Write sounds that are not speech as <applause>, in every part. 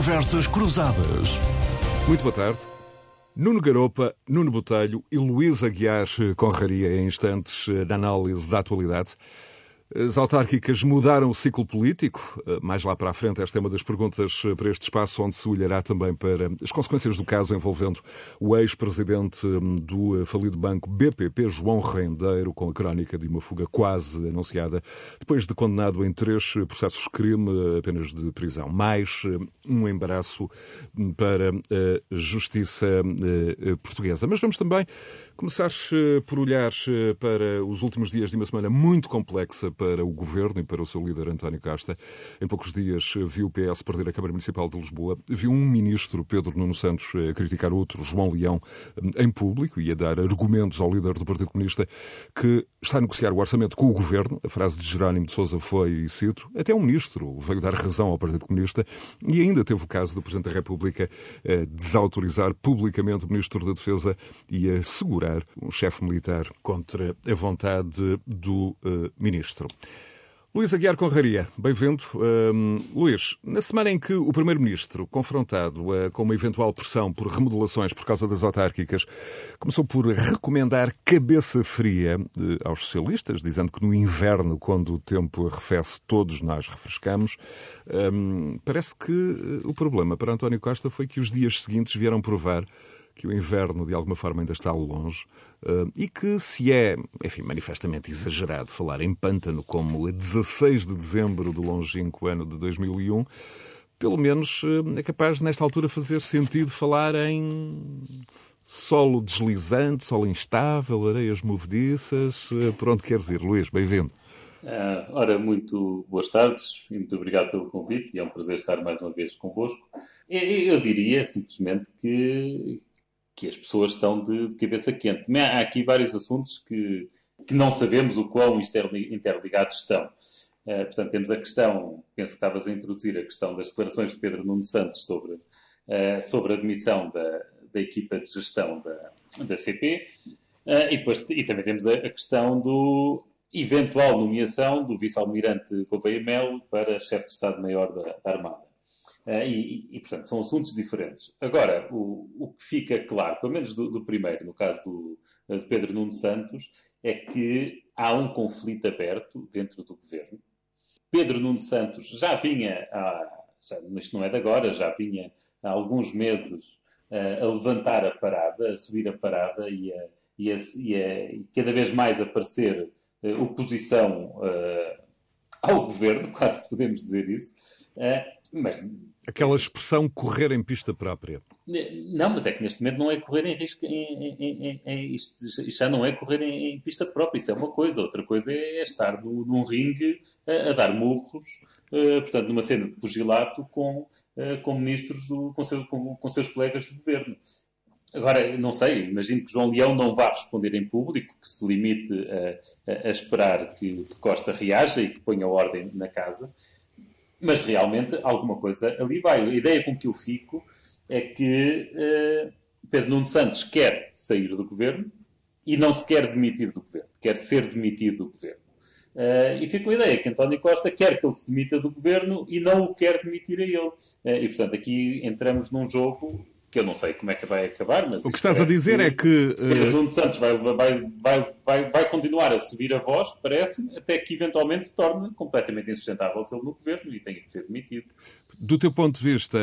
Conversas Cruzadas. Muito boa tarde. Nuno Garopa, Nuno Botelho e Luís Aguiar Conraria em instantes na análise da atualidade. As autárquicas mudaram o ciclo político? Mais lá para a frente, esta é uma das perguntas para este espaço, onde se olhará também para as consequências do caso envolvendo o ex-presidente do falido banco BPP, João Rendeiro, com a crónica de uma fuga quase anunciada, depois de condenado em três processos de crime, apenas de prisão. Mais um embaraço para a justiça portuguesa. Mas vamos também começar por olhar para os últimos dias de uma semana muito complexa para o governo e para o seu líder António Costa. Em poucos dias viu o PS perder a Câmara Municipal de Lisboa, viu um ministro, Pedro Nuno Santos, criticar outro, João Leão, em público e a dar argumentos ao líder do Partido Comunista que está a negociar o orçamento com o governo. A frase de Jerónimo de Sousa foi, cito, até um ministro veio dar razão ao Partido Comunista e ainda teve o caso do Presidente da República desautorizar publicamente o Ministro da Defesa e assegurar um chefe militar contra a vontade do uh, ministro. Luís Aguiar Conraria, bem-vindo. Um, Luís, na semana em que o Primeiro-Ministro, confrontado uh, com uma eventual pressão por remodelações por causa das autárquicas, começou por recomendar cabeça fria uh, aos socialistas, dizendo que no inverno, quando o tempo arrefece, todos nós refrescamos, um, parece que uh, o problema para António Costa foi que os dias seguintes vieram provar que o inverno de alguma forma ainda está longe uh, e que se é, enfim, manifestamente exagerado falar em pântano como a 16 de dezembro do longínquo ano de 2001, pelo menos uh, é capaz nesta altura fazer sentido falar em solo deslizante, solo instável, areias movediças. Uh, por onde queres ir, Luís? Bem-vindo. Uh, ora, muito boas tardes e muito obrigado pelo convite e é um prazer estar mais uma vez convosco. Eu diria simplesmente que, que as pessoas estão de, de cabeça quente. Também há aqui vários assuntos que, que não sabemos o quão interligados estão. Uh, portanto, temos a questão, penso que estavas a introduzir a questão das declarações de Pedro Nuno Santos sobre, uh, sobre a admissão da, da equipa de gestão da, da CP. Uh, e, depois, e também temos a, a questão do eventual nomeação do vice-almirante Gouveia Melo para chefe de Estado-Maior da, da Armada. Uh, e, e, portanto, são assuntos diferentes. Agora, o, o que fica claro, pelo menos do, do primeiro, no caso do, de Pedro Nuno Santos, é que há um conflito aberto dentro do governo. Pedro Nuno Santos já vinha, há, já, isto não é de agora, já vinha há alguns meses uh, a levantar a parada, a subir a parada e, a, e, a, e, a, e cada vez mais aparecer uh, oposição ao governo, <laughs> quase podemos dizer isso. mas Aquela expressão correr em pista própria. Não, mas é que neste momento não é correr em risco. Em, em, em, isto, já não é correr em, pista própria, isso é uma coisa. Outra coisa é estar no, num ringue a, a dar murros, uh, portanto, numa cena de pugilato com, uh, com ministros, do, com, seu, com, com, seus colegas de governo. Agora, não sei, imagino que João Leão não vá responder em público, que se limite a, a, a esperar que, que Costa reaja e que ponha ordem na casa. Mas realmente alguma coisa ali vai. A ideia com que eu fico é que uh, Pedro Nuno Santos quer sair do governo e não se quer demitir do governo, quer ser demitido do governo. Uh, e fica a ideia que António Costa quer que ele se demita do governo e não o quer demitir a ele. Uh, e portanto aqui entramos num jogo que eu não sei como é que vai acabar, mas... O que estás a dizer que é que... Pedro Nuno Santos vai, vai, vai, vai, continuar a subir a voz, parece-me, até que eventualmente se torne completamente insustentável pelo no governo e tenha de ser demitido. Do teu ponto de vista,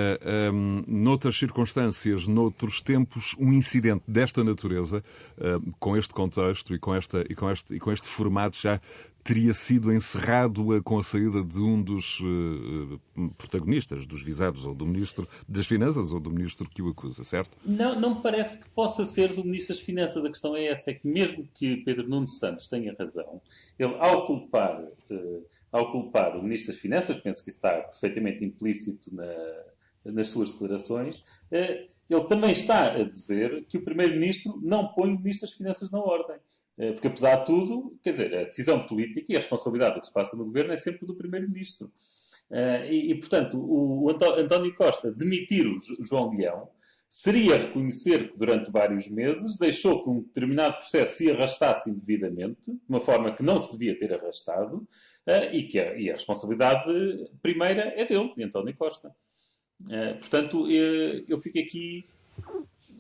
um, noutras circunstâncias, noutros tempos, um incidente desta natureza, um, com este contexto e com, esta, e, com este, e com este formato já teria sido encerrado eh, com a saída de um dos uh, protagonistas, dos visados, ou do Ministro das Finanças, ou do Ministro que o acusa, certo? Não, não me parece que possa ser do Ministro das Finanças. A questão é essa, é que mesmo que Pedro Nuno Santos tenha razão, ele, ao culpar, uh, ao culpar o Ministro das Finanças, penso que está perfeitamente implícito na, nas suas declarações, ele também está a dizer que o Primeiro-Ministro não põe o Ministro das Finanças na ordem. Eh, porque, apesar de tudo, quer dizer, a decisão política e a responsabilidade do que se passa no governo é sempre do Primeiro-Ministro. Eh, e, e, portanto, o António Costa demitir o João Leão seria reconhecer que durante vários meses deixou que um determinado processo se arrastasse indevidamente, de uma forma que não se devia ter arrastado, eh, e que a, e a responsabilidade primeira é dele, de António Costa. Portanto, eu fico aqui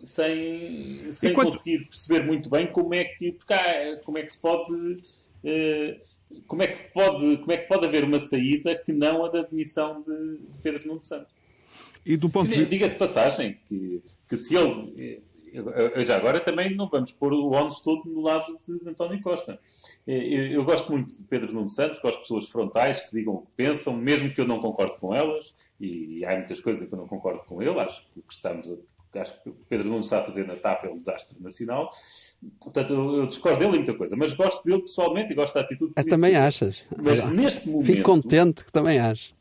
sem, sem Enquanto... conseguir perceber muito bem como é que, porque há, como é que se pode. Uh, como, é que pode, como é que pode haver uma saída que não a da demissão de, de Pedro Nuno Santos? E do ponto de... Diga-se passagem que, que se ele já agora também não vamos pôr o ónus todo no lado de António Costa. Eu, eu, gosto muito de Pedro Nuno Santos, gosto de pessoas frontais que digam o que pensam, mesmo que eu não concorde com elas, e, há muitas coisas que eu não concordo com ele, acho que o que estamos a, acho que o Pedro Nuno está a fazer na TAP é um desastre nacional. Portanto, eu, eu discordo dele em muita coisa, mas gosto dele pessoalmente e gosto da atitude. Ah, também achas? Mas neste momento. Fico contente que também acho.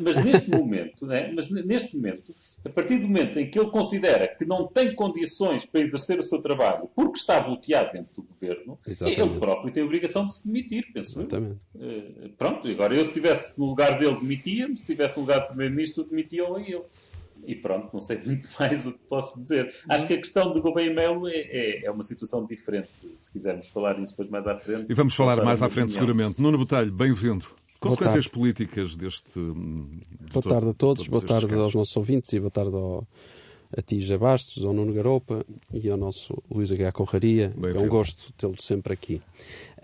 Mas neste momento, né? mas neste momento, a partir do momento em que ele considera que não tem condições para exercer o seu trabalho porque está bloqueado dentro do governo, Exatamente. ele próprio tem a obrigação de se demitir, penso Exatamente. Uh, pronto, agora eu se estivesse no lugar dele demitia-me, se estivesse no lugar do Primeiro-Ministro demitia-o a ele. E pronto, não sei <laughs> muito mais o que posso dizer. Acho que a questão do Gouveia Melo é, é, é, uma situação diferente, se quisermos falar disso depois mais à frente. E vamos falar mais à frente, opinião. seguramente. Nuno Botelho, bem-vindo. Consequências políticas deste. De boa tarde a todos, boa tarde casos. aos nossos ouvintes e boa tarde ao, a ti, Bastos, ao Nuno Garopa e ao nosso Luís H. Conraria. É um gosto tê-lo sempre aqui.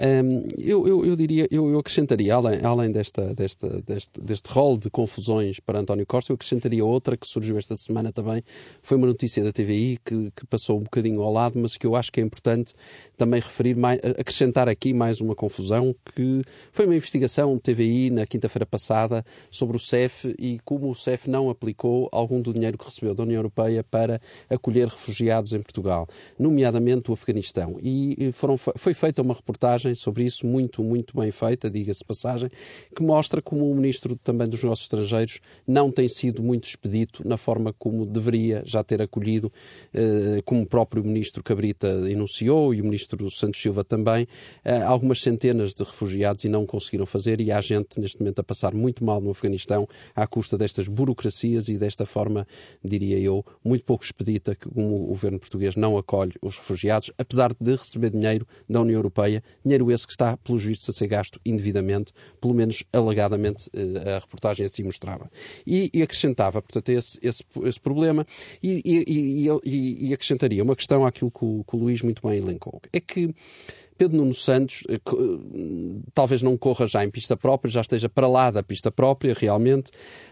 Um, eu, eu, eu, diria, eu, eu acrescentaria, além, além desta, desta, deste, deste rol de confusões para António Costa, eu acrescentaria outra que surgiu esta semana também. Foi uma notícia da TVI que, que passou um bocadinho ao lado, mas que eu acho que é importante também referir, mais, acrescentar aqui mais uma confusão, que foi uma investigação TVI na quinta-feira passada sobre o CEF e como o CEF não aplicou algum do dinheiro que recebeu da União Europeia para acolher refugiados em Portugal, nomeadamente o Afeganistão. E foram, foi feita uma reportagem reportagem sobre isso, muito, muito bem feita, diga-se passagem, que mostra como o Ministro também dos Negócios Estrangeiros não tem sido muito expedito na forma como deveria já ter acolhido, eh, como o próprio Ministro Cabrita enunciou e o Ministro Santos Silva também, eh, algumas centenas de refugiados e não conseguiram fazer e há gente neste momento a passar muito mal no Afeganistão à custa destas burocracias e desta forma, diria eu, muito pouco expedita que o governo português não acolhe os refugiados, apesar de receber dinheiro da União Europeia, dinheiro dinheiro esse que está, pelos vistos, a ser gasto indevidamente, pelo menos alegadamente eh, a reportagem assim mostrava. E, e acrescentava, portanto, esse, esse, esse problema e, e, e, acrescentaria uma questão àquilo que o, que o Luís muito bem elencou. É que Pedro Nuno Santos eh, eh, talvez não corra já em pista própria, já esteja para lá da pista própria, realmente,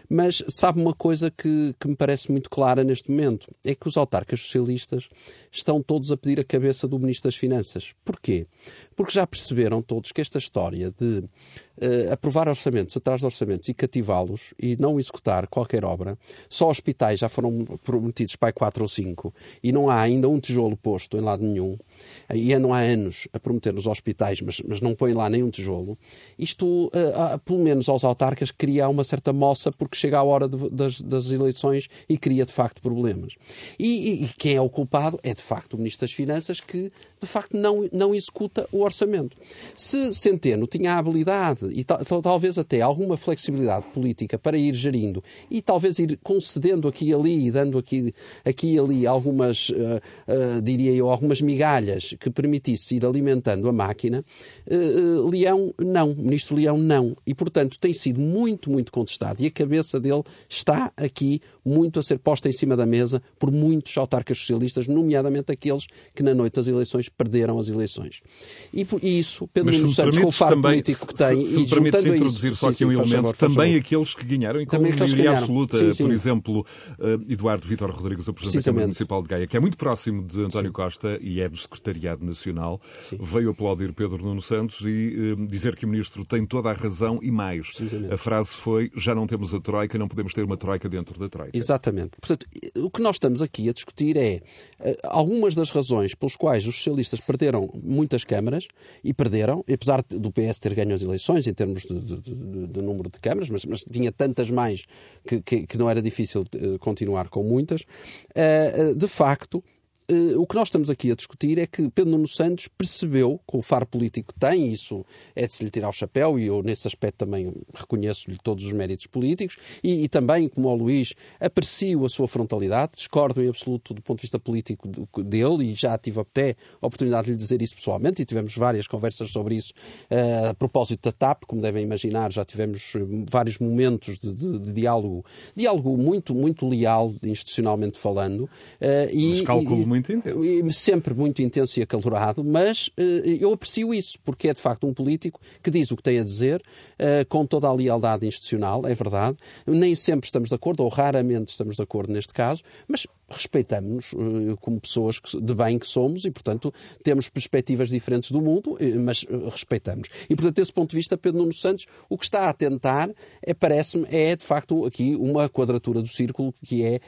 mas sabe uma coisa que, que me parece muito clara neste momento: é que os autarcas socialistas estão todos a pedir a cabeça do Ministro das Finanças. Porquê? Porque já perceberam todos que esta história de uh, aprovar orçamentos atrás de orçamentos e cativá-los e não executar qualquer obra, só hospitais já foram prometidos para 4 ou 5 e não há ainda um tijolo posto em lado nenhum, e não há anos a prometer nos hospitais, mas, mas não põe lá nenhum tijolo, isto, uh, pelo menos aos autarcas, cria uma certa moça porque que chega à hora de, das, das, eleições e cria de facto problemas. E, e, e, quem é o culpado é de facto o Ministro das Finanças que de facto não, não executa o orçamento. Se Centeno tinha a habilidade e talvez até alguma flexibilidade política para ir gerindo e talvez ir concedendo aqui e ali e dando aqui, aqui e ali algumas, uh, uh, diria eu, algumas migalhas que permitisse ir alimentando a máquina, uh, Leão não, Ministro Leão não. E portanto tem sido muito, muito contestado. E a cabeça dele está aqui muito a ser posta em cima da mesa por muitos autarcas socialistas, nomeadamente aqueles que na noite das eleições perderam as eleições. E, por isso, Pedro Nuno Santos, com o também, político que tem, se, se e juntando introduzir isso, só aqui um elemento, favor, também aqueles que ganharam, e com maioria absoluta, sim, sim. por exemplo, uh, Eduardo Vítor Rodrigues, o Presidente da Câmara Municipal de Gaia, que é muito próximo de António sim. Costa e é do Secretariado Nacional, veio aplaudir Pedro Nuno Santos e uh, dizer que o Ministro tem toda a razão e mais. A frase foi, já não temos a troika, não podemos ter uma troika dentro da troika. Exatamente. Portanto, o que nós estamos aqui a discutir é uh, algumas das razões pelas quais os socialistas perderam muitas câmaras, e perderam, apesar do PS ter ganho as eleições em termos de, de, de, de número de câmaras, mas, mas, tinha tantas mais que, que, que não era difícil uh, continuar com muitas, uh, de facto o que nós estamos aqui a discutir é que Pedro Nuno Santos percebeu, com o faro político que tem, isso é de se lhe tirar o chapéu, e eu nesse aspecto também reconheço-lhe todos os méritos políticos, e, e, também, como o Luís, aprecio a sua frontalidade, discordo em absoluto do ponto de vista político dele, e já tive até a oportunidade de lhe dizer isso pessoalmente, e tivemos várias conversas sobre isso uh, a propósito da TAP, como devem imaginar, já tivemos vários momentos de, de, de diálogo, diálogo muito, muito leal, institucionalmente falando. E, cálculo e, muito intenso. Sempre muito intenso e acalorado, mas uh, eu aprecio isso, porque é de facto um político que diz o que tem a dizer, uh, com toda a lealdade institucional, é verdade. Nem sempre estamos de acordo, ou raramente estamos de acordo neste caso, mas respeitamos-nos como pessoas de bem que somos e, portanto, temos perspectivas diferentes do mundo, mas respeitamos. E, portanto, desse ponto de vista, Pedro Nuno Santos, o que está a tentar, é, parece-me, é de facto aqui uma quadratura do círculo que é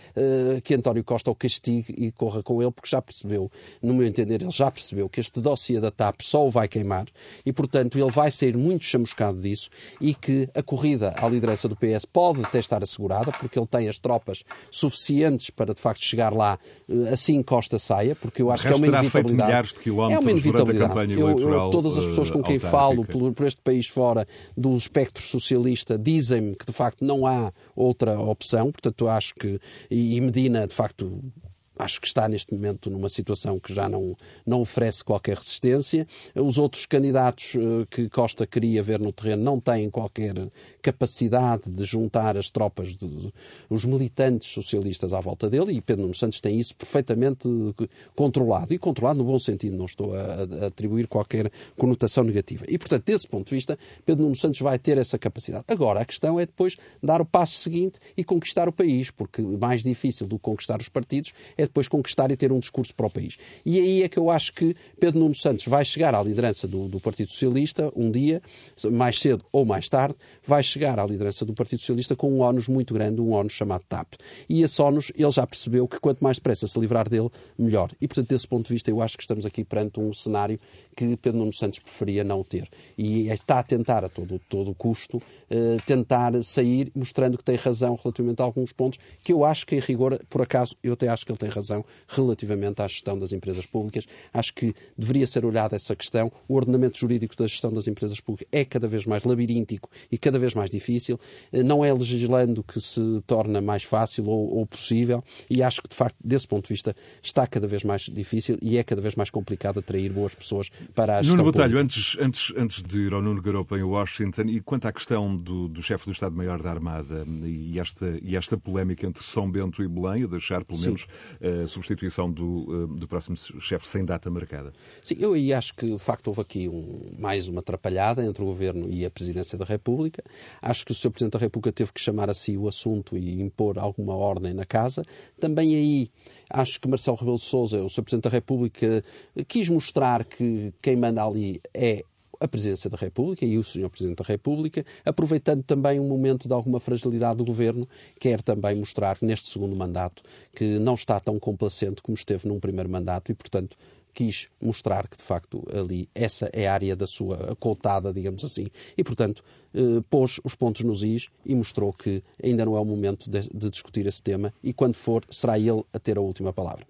que António Costa o castigue e corra com ele, porque já percebeu, no meu entender, ele já percebeu que este dossiê da TAP só o vai queimar e, portanto, ele vai sair muito chamuscado disso e que a corrida à liderança do PS pode até estar assegurada, porque ele tem as tropas suficientes para, de facto, chegar lá eh, assim Costa saia, porque eu acho que é uma inevitabilidade. é uma inevitabilidade. Eu, eu, todas as pessoas com quem autárquica. falo por, por este país fora do espectro socialista dizem-me que, de facto, não há outra opção. Portanto, acho que. E Medina, de facto, acho que está neste momento numa situação que já não, não oferece qualquer resistência. Os outros candidatos eh, que Costa queria ver no terreno não têm qualquer capacidade de juntar as tropas, de, os militantes socialistas à volta dele, e Pedro Nuno Santos tem isso perfeitamente controlado. E controlado no bom sentido, não estou a, a atribuir qualquer conotação negativa. E, portanto, desse ponto de vista, Pedro Nuno Santos vai ter essa capacidade. Agora, a questão é depois dar o passo seguinte e conquistar o país, porque mais difícil do que conquistar os partidos é depois conquistar e ter um discurso para o país. E aí é que eu acho que Pedro Nuno Santos vai chegar à liderança do, do Partido Socialista um dia, mais cedo ou mais tarde, vai chegar à liderança do Partido Socialista com um ónus muito grande, um ónus chamado TAP. E esse ónus, ele já percebeu que quanto mais depressa se livrar dele, melhor. E, portanto, desse ponto de vista, eu acho que estamos aqui perante um cenário que Pedro Nuno Santos preferia não ter. E está a tentar, a todo, todo custo, eh, tentar sair mostrando que tem razão relativamente a alguns pontos que eu acho que, em rigor, por acaso, eu até acho que ele tem razão relativamente à gestão das empresas públicas. Acho que deveria ser olhada essa questão. O ordenamento jurídico da gestão das empresas públicas é cada vez mais labiríntico e cada vez mais difícil. Eh, não é legislando que se torna mais fácil ou, ou possível e acho que, de facto, desse ponto de vista, está cada vez mais difícil e é cada vez mais complicado atrair boas pessoas para a gestão Nuno Botelho, antes, antes, antes de ir ao Nuno Garopa em Washington, e quanto à questão do, do chefe do Estado-Maior da Armada e esta, e esta polémica entre São Bento e Belém, a deixar pelo menos a substituição do, do próximo chefe sem data marcada. Sim, eu aí acho que de facto houve aqui um, mais uma atrapalhada entre o Governo e a Presidência da República. Acho que o Sr. Presidente da República teve que chamar a si o assunto e impor alguma ordem na casa. Também aí acho que Marcelo Rebelo de Sousa, o Sr. Presidente da República, quis mostrar que quem manda ali é a Presidência da República e o Sr. Presidente da República, aproveitando também um momento de alguma fragilidade do Governo, quer também mostrar neste segundo mandato que não está tão complacente como esteve num primeiro mandato e, portanto, quis mostrar que, de facto, ali essa é a área da sua cotada, digamos assim, e, portanto, eh, pôs os pontos nos is e mostrou que ainda não é o momento de, de discutir esse tema e, quando for, será ele a ter a última palavra.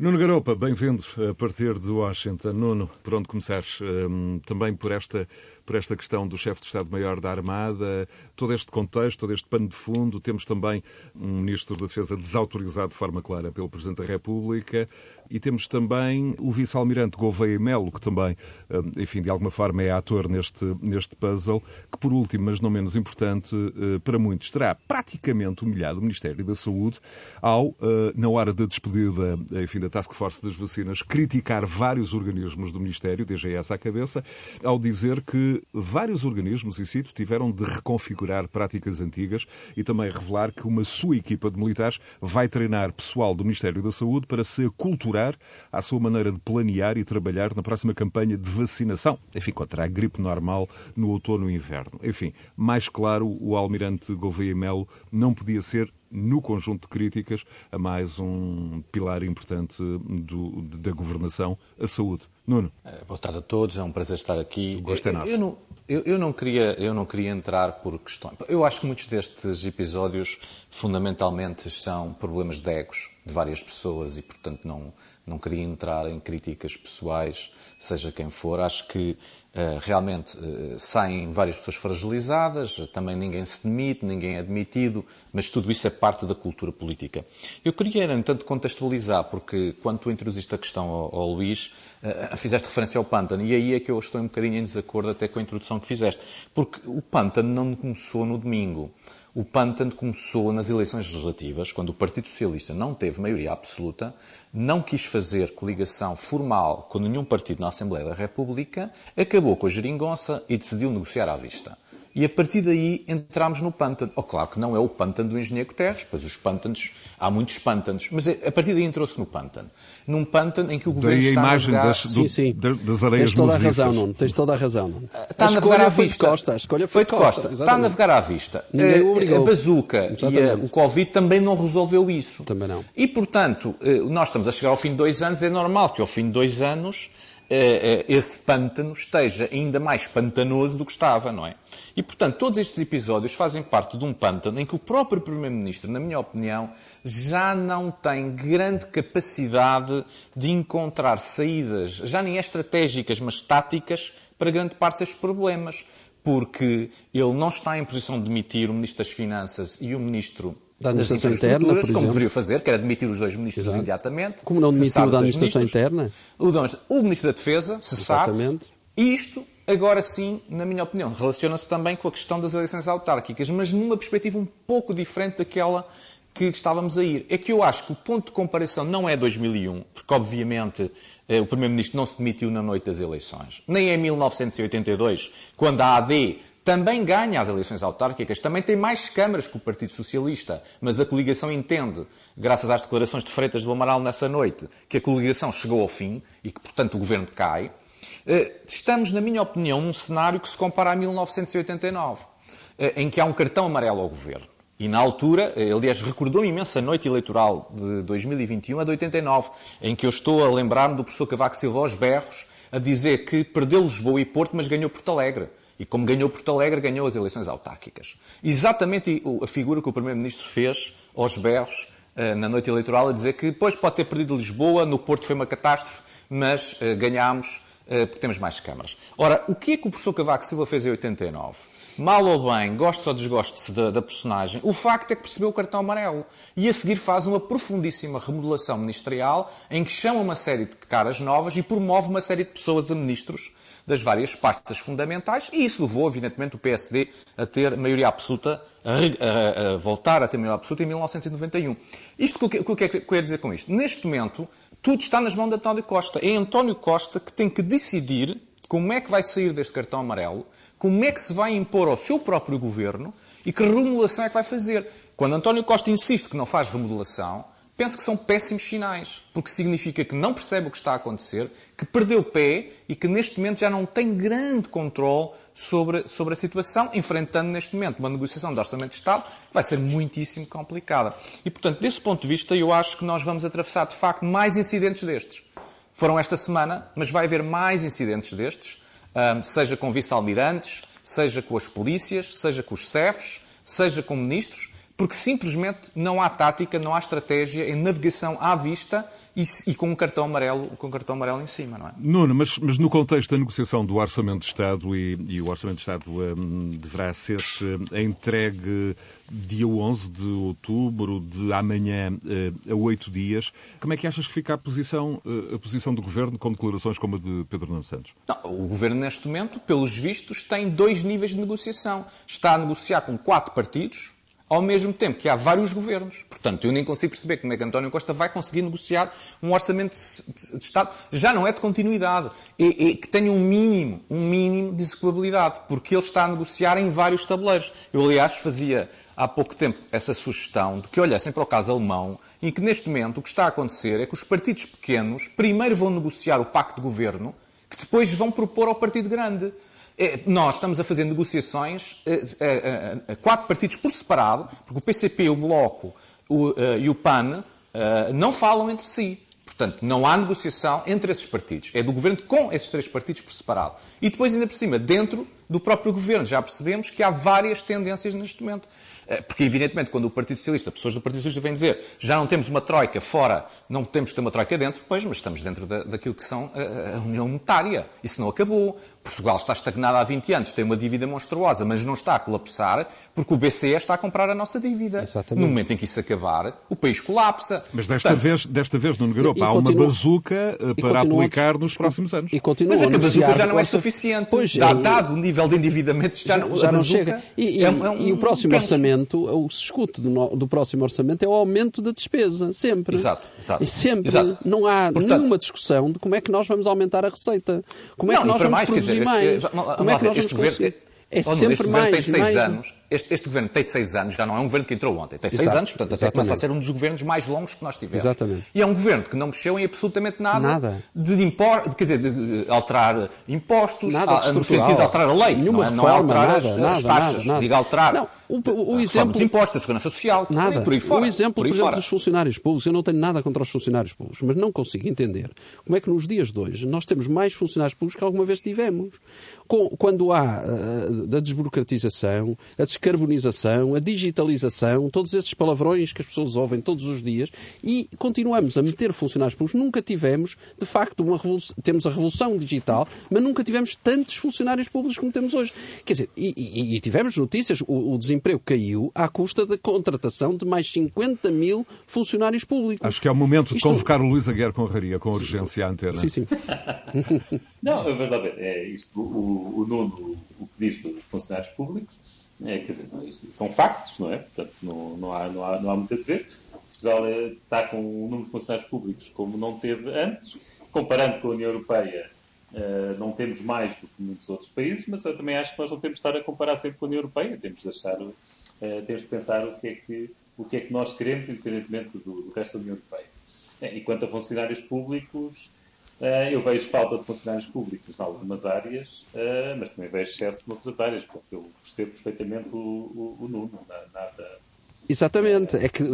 Nuno Garopa, bem-vindo a partir de Washington. Nuno, por onde começares? Um, também por esta, por esta questão do chefe de Estado-Maior da Armada, todo este contexto, todo este pano de fundo. Temos também um Ministro da Defesa desautorizado de forma clara pelo Presidente da República. E temos também o vice-almirante Gouveia Melo, que também, eh, enfim, de alguma forma é ator neste, neste puzzle, que por último, mas não menos importante, eh, para muitos, terá praticamente humilhado o Ministério da Saúde ao, eh, na hora da despedida, enfim, da Task Force das Vacinas, criticar vários organismos do Ministério, DGS à cabeça, ao dizer que vários organismos, e cito, tiveram de reconfigurar práticas antigas e também revelar que uma sua equipa de militares vai treinar pessoal do Ministério da Saúde para se aculturar à sua maneira de planear e trabalhar na próxima campanha de vacinação, enfim, contra a gripe normal no outono e inverno. Enfim, mais claro, o almirante Gouveia Melo não podia ser no conjunto de críticas a mais um pilar importante do, da governação, a saúde. Nuno. Eh, boa tarde a todos, é um prazer estar aqui. O gosto é nosso. Eu não, eu, eu, não queria, eu não queria entrar por questões. Eu acho que muitos destes episódios fundamentalmente são problemas de egos de várias pessoas e, portanto, não, não queria entrar em críticas pessoais, seja quem for. Acho que realmente uh, saem várias pessoas fragilizadas, também ninguém se demite, ninguém é admitido, mas tudo isso é parte da cultura política. Eu queria, no entanto, contextualizar, porque quando tu introduziste a questão ao, ao Luís, uh, fizeste referência ao pântano, e aí é que eu estou um bocadinho em desacordo até com a introdução que fizeste, porque o pântano não começou no domingo. O pântano começou nas eleições legislativas, quando o Partido Socialista não teve maioria absoluta, não quis fazer coligação formal com nenhum partido na Assembleia da República, acabou com a geringonça e decidiu negociar à vista. E a partir daí entramos no pântano. Oh, claro que não é o pântano do engenheiro Guterres, pois os pântanos, há muitos pântanos, mas a partir daí entrou-se no pântano. Num pântano em que o governo Daí a está imagem a navegar... das, do, Sim, sim. das areias Tens toda a razão, Nuno. Tens toda a razão. Nuno. Está a a navegar à foi de vista. Costa. A escolha foi de Costa. Costa. Está a navegar à vista. Ninguém o Eh, obrigou. A bazuca e Exatamente. a- o Covid também não resolveu isso. Também não. E, portanto, eh, nós estamos a chegar ao fim de dois anos, é normal que ao fim de dois anos esse pântano esteja ainda mais pantanoso do que estava, não é? E, portanto, todos estes episódios fazem parte de um pântano em que o próprio Primeiro-Ministro, na minha opinião, já não tem grande capacidade de encontrar saídas, já nem estratégicas, mas táticas, para grande parte destes problemas. Porque ele não está em posição de demitir o Ministro das Finanças e o Ministro Da Administração Interna, por como exemplo. deveria fazer, que era demitir os dois ministros Exato. imediatamente. Como não demitiu o da Administração. Interna? O, o Ministro da Defesa, se Exatamente. sabe. Isto, agora sim, na minha opinião, relaciona-se também com a questão das eleições autárquicas, mas numa perspectiva um pouco diferente daquela que estávamos a ir. É que eu acho que o ponto de comparação não é 2001, porque obviamente eh, o Primeiro-Ministro não se demitiu na noite das eleições, nem é 1982, quando a AD também ganha as eleições autárquicas, também tem mais câmaras que o Partido Socialista, mas a coligação entende, graças às declarações de Freitas do Amaral nessa noite, que a coligação chegou ao fim e que, portanto, o governo cai. Eh, Estamos, na minha opinião, num cenário que se compara a 1989, eh, em que há um cartão amarelo ao governo. E na altura, eh, aliás, recordou-me imensa noite eleitoral de 2021 a de 89, em que eu estou a lembrar-me do professor Cavaco Silva aos berros a dizer que perdeu Lisboa e Porto, mas ganhou Porto Alegre. E como ganhou Porto Alegre, ganhou as eleições autárquicas. Exatamente a figura que o Primeiro-Ministro fez aos berros eh, na noite eleitoral a dizer que, pois, pode ter perdido Lisboa, no Porto foi uma catástrofe, mas eh, ganhámos eh, porque temos mais câmaras. Ora, o que é que o professor Cavaco Silva fez em 89? Mal ou bem, goste ou desgoste-se da, da personagem, o facto é que percebeu o cartão amarelo. E a seguir faz uma profundíssima remodelação ministerial em que chama uma série de caras novas e promove uma série de pessoas a ministros das várias pastas fundamentais e isso levou, evidentemente, o PSD a ter maioria absoluta, a, a- a voltar a ter maioria absoluta em 1991. Isto, o que, que que eu quero dizer com isto? Neste momento, tudo está nas mãos de António Costa. É António Costa que tem que decidir como é que vai sair deste cartão amarelo, como é que se vai impor ao seu próprio governo e que remodelação é que vai fazer. Quando António Costa insiste que não faz remodelação, penso que são péssimos sinais, porque significa que não percebe o que está a acontecer, que perdeu pé e que neste momento já não tem grande controle sobre, sobre a situação, enfrentando neste momento uma negociação de Orçamento de Estado que vai ser muitíssimo complicada. E, portanto, desse ponto de vista, eu acho que nós vamos atravessar, de facto, mais incidentes destes. Foram esta semana, mas vai haver mais incidentes destes, seja com vice-almirantes, seja com as polícias, seja com os chefes, seja com ministros, porque simplesmente não há tática, não há estratégia em navegação à vista e, e com um cartão amarelo, com um cartão amarelo em cima, não é? Nuno, mas, mas no contexto da negociação do Orçamento de Estado, e, e o Orçamento de Estado hum, deverá ser hum, entregue dia 11 de outubro, de amanhã eh, a oito dias, como é que achas que fica a posição, eh, a posição do Governo com declarações como a de Pedro Nuno Santos? Não, o governo, neste momento, pelos vistos, tem dois níveis de negociação. Está a negociar com quatro partidos, ao mesmo tempo que há vários governos. Portanto, eu nem consigo perceber como é que António Costa vai conseguir negociar um orçamento de Estado. Já não é de continuidade. É que tenha um mínimo, um mínimo de execuabilidade, porque ele está a negociar em vários tabuleiros. Eu, aliás, fazia há pouco tempo essa sugestão de que olhassem para o caso alemão e que, neste momento, o que está a acontecer é que os partidos pequenos primeiro vão negociar o pacto de governo que depois vão propor ao partido grande. É, Nós estamos a fazer negociações eh, eh, eh, a quatro partidos por separado, porque o PCP, o Bloco e o PAN não falam entre si. Portanto, não há negociação entre esses partidos. É do governo com esses três partidos por separado. E depois, ainda por cima, dentro do próprio governo, já percebemos que há várias tendências neste momento. Eh, porque, evidentemente, quando o Partido Socialista, pessoas do Partido Socialista vêm dizer já não temos uma troika fora, não temos que ter uma troika dentro, pois, mas estamos dentro da, daquilo que são a, eh, a União Monetária. Isso não acabou. Portugal está estagnado há 20 anos, tem uma dívida monstruosa, mas não está a colapsar porque o BCE está a comprar a nossa dívida. Exatamente. No momento em que isso acabar, o país colapsa. Mas desta Portanto, vez, desta vez no Europa, há uma bazuca eh, para aplicar nos próximos anos. E mas é que a bazuca já não é suficiente. Pois, Dado o nível de endividamento, já, já, já não chega. E, é, um, e o próximo orçamento, o que se escute do, do, próximo orçamento é o aumento da despesa, sempre. Exato, exato. E sempre. Exato. Não há Portanto, nenhuma discussão de como é que nós vamos aumentar a receita. Como é não, que nós vamos mais, produzir dizer, mais. Este, como é que nós vamos conseguir... É sempre mais, tem seis mais... anos este, este, governo tem seis anos, já não é um governo que entrou ontem, tem seis Exato, anos, portanto até começa a ser um dos governos mais longos que nós tivemos. Exatamente. E é um governo que não mexeu em absolutamente nada, nada. De, impor, quer dizer, de alterar impostos, nada a, no sentido de alterar a lei, Nenhuma não, é, não alterar nada, as, nada, as taxas, nada, diga alterar. Não, o, o exemplo dos impostos, a segurança social, nada. Por aí fora, o exemplo, por, por exemplo, dos funcionários públicos, eu não tenho nada contra os funcionários públicos, mas não consigo entender como é que nos dias de hoje nós temos mais funcionários públicos que alguma vez tivemos. Com, quando há uh, a desburocratização, a descarbonização, a digitalização, todos esses palavrões que as pessoas ouvem todos os dias e continuamos a meter funcionários públicos. Nunca tivemos, de facto, uma revolução, temos a revolução digital, mas nunca tivemos tantos funcionários públicos como temos hoje. Quer dizer, e, e, e tivemos notícias, o, o, desemprego caiu à custa da contratação de mais 50 mil funcionários públicos. Acho que é o momento de Isto... convocar o Luís Aguiar Conraria com urgência à antena. Sim, sim. <laughs> Não, a verdade é, é isto, o, o Nuno, o que diz dos funcionários públicos, é, quer dizer, são factos, não é? Portanto, não, não, há, não, há, não há muito a dizer. Portugal é, está com um número de funcionários públicos como não teve antes. Comparando com a União Europeia, uh, não temos mais do que muitos outros países, mas eu também acho que nós não temos de estar a comparar sempre com a União Europeia. Temos de, achar, uh, temos de pensar o que, é que, o que é que nós queremos, independentemente do, do resto da União Europeia. E quanto a funcionários públicos, eu vejo falta de funcionários públicos em algumas áreas, uh, mas também vejo excesso noutras áreas, porque eu percebo perfeitamente o, o, o Nuno. Nada, Exatamente. É que,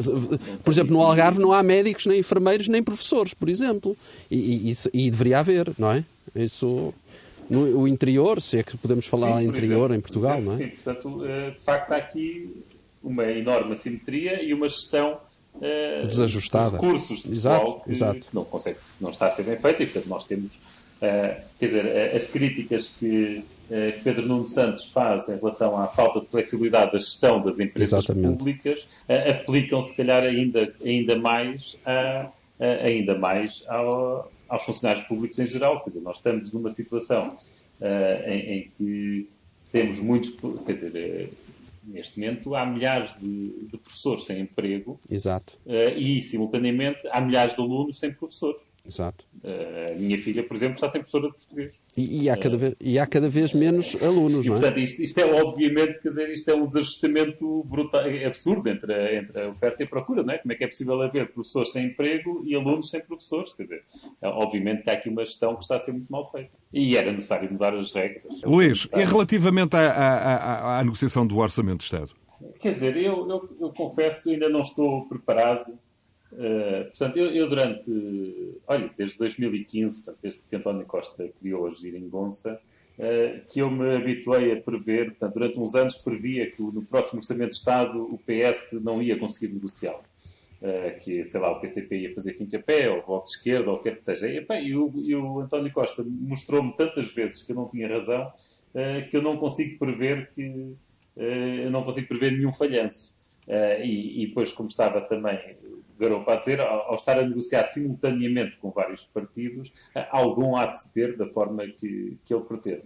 por exemplo, no Algarve não há médicos, nem enfermeiros, nem professores, por exemplo. E, e, e deveria haver, não é? Isso. No o interior, se é que podemos falar sim, interior exemplo, em Portugal, exemplo, não é? Sim, portanto, eh, de facto há aqui uma enorme assimetria e uma gestão uh, desajustada. recursos de exato, que, exato. que não, consegue, não está a ser bem feita e, portanto, nós temos, uh, quer dizer, as críticas que uh, Pedro Nuno Santos faz em relação à falta de flexibilidade da gestão das empresas Exatamente. públicas aplicam, se calhar, ainda, ainda mais, a, a ainda mais ao, aos funcionários públicos em geral. Quer dizer, nós estamos numa situação em, em que temos muitos, quer dizer, neste momento há milhares de, de professores sem emprego. Exato. Uh, e, simultaneamente, há milhares de alunos sem professor. Exato. Uh, a minha filha, por exemplo, está sem professora de português. E, e, há, cada vez, e há cada vez menos alunos, e, não é? Portanto, isto, isto, é obviamente, quer dizer, isto é um desajustamento brutal, é absurdo entre a, entre a oferta e a procura, não é? Como é que é possível haver professores sem emprego e alunos sem professores? Quer dizer, é, obviamente que há aqui uma gestão que está a ser muito mal feita. E era necessário mudar as regras. Luís, e relativamente à, à, à, negociação do Orçamento de Estado? Quer dizer, eu, eu, eu confesso ainda não estou preparado Uh, portanto, eu, eu, durante, olha, desde 2015, portanto, desde que António Costa criou a Giringonça, uh, que eu me habituei a prever, portanto, durante uns anos previa que no próximo Orçamento de Estado o PS não ia conseguir negociá-lo. Uh, que, sei lá, o PCP ia fazer fim pé, ou Voto de Esquerda, ou o que quer que seja. E, bem, e, o, e o António Costa mostrou-me tantas vezes que eu não tinha razão, que eu não consigo prever que, eu não consigo prever nenhum falhanço. E, e depois, como estava também Garopa a dizer, ao, ao, estar a negociar simultaneamente com vários partidos, algum há de se ter da forma que, que ele pretende.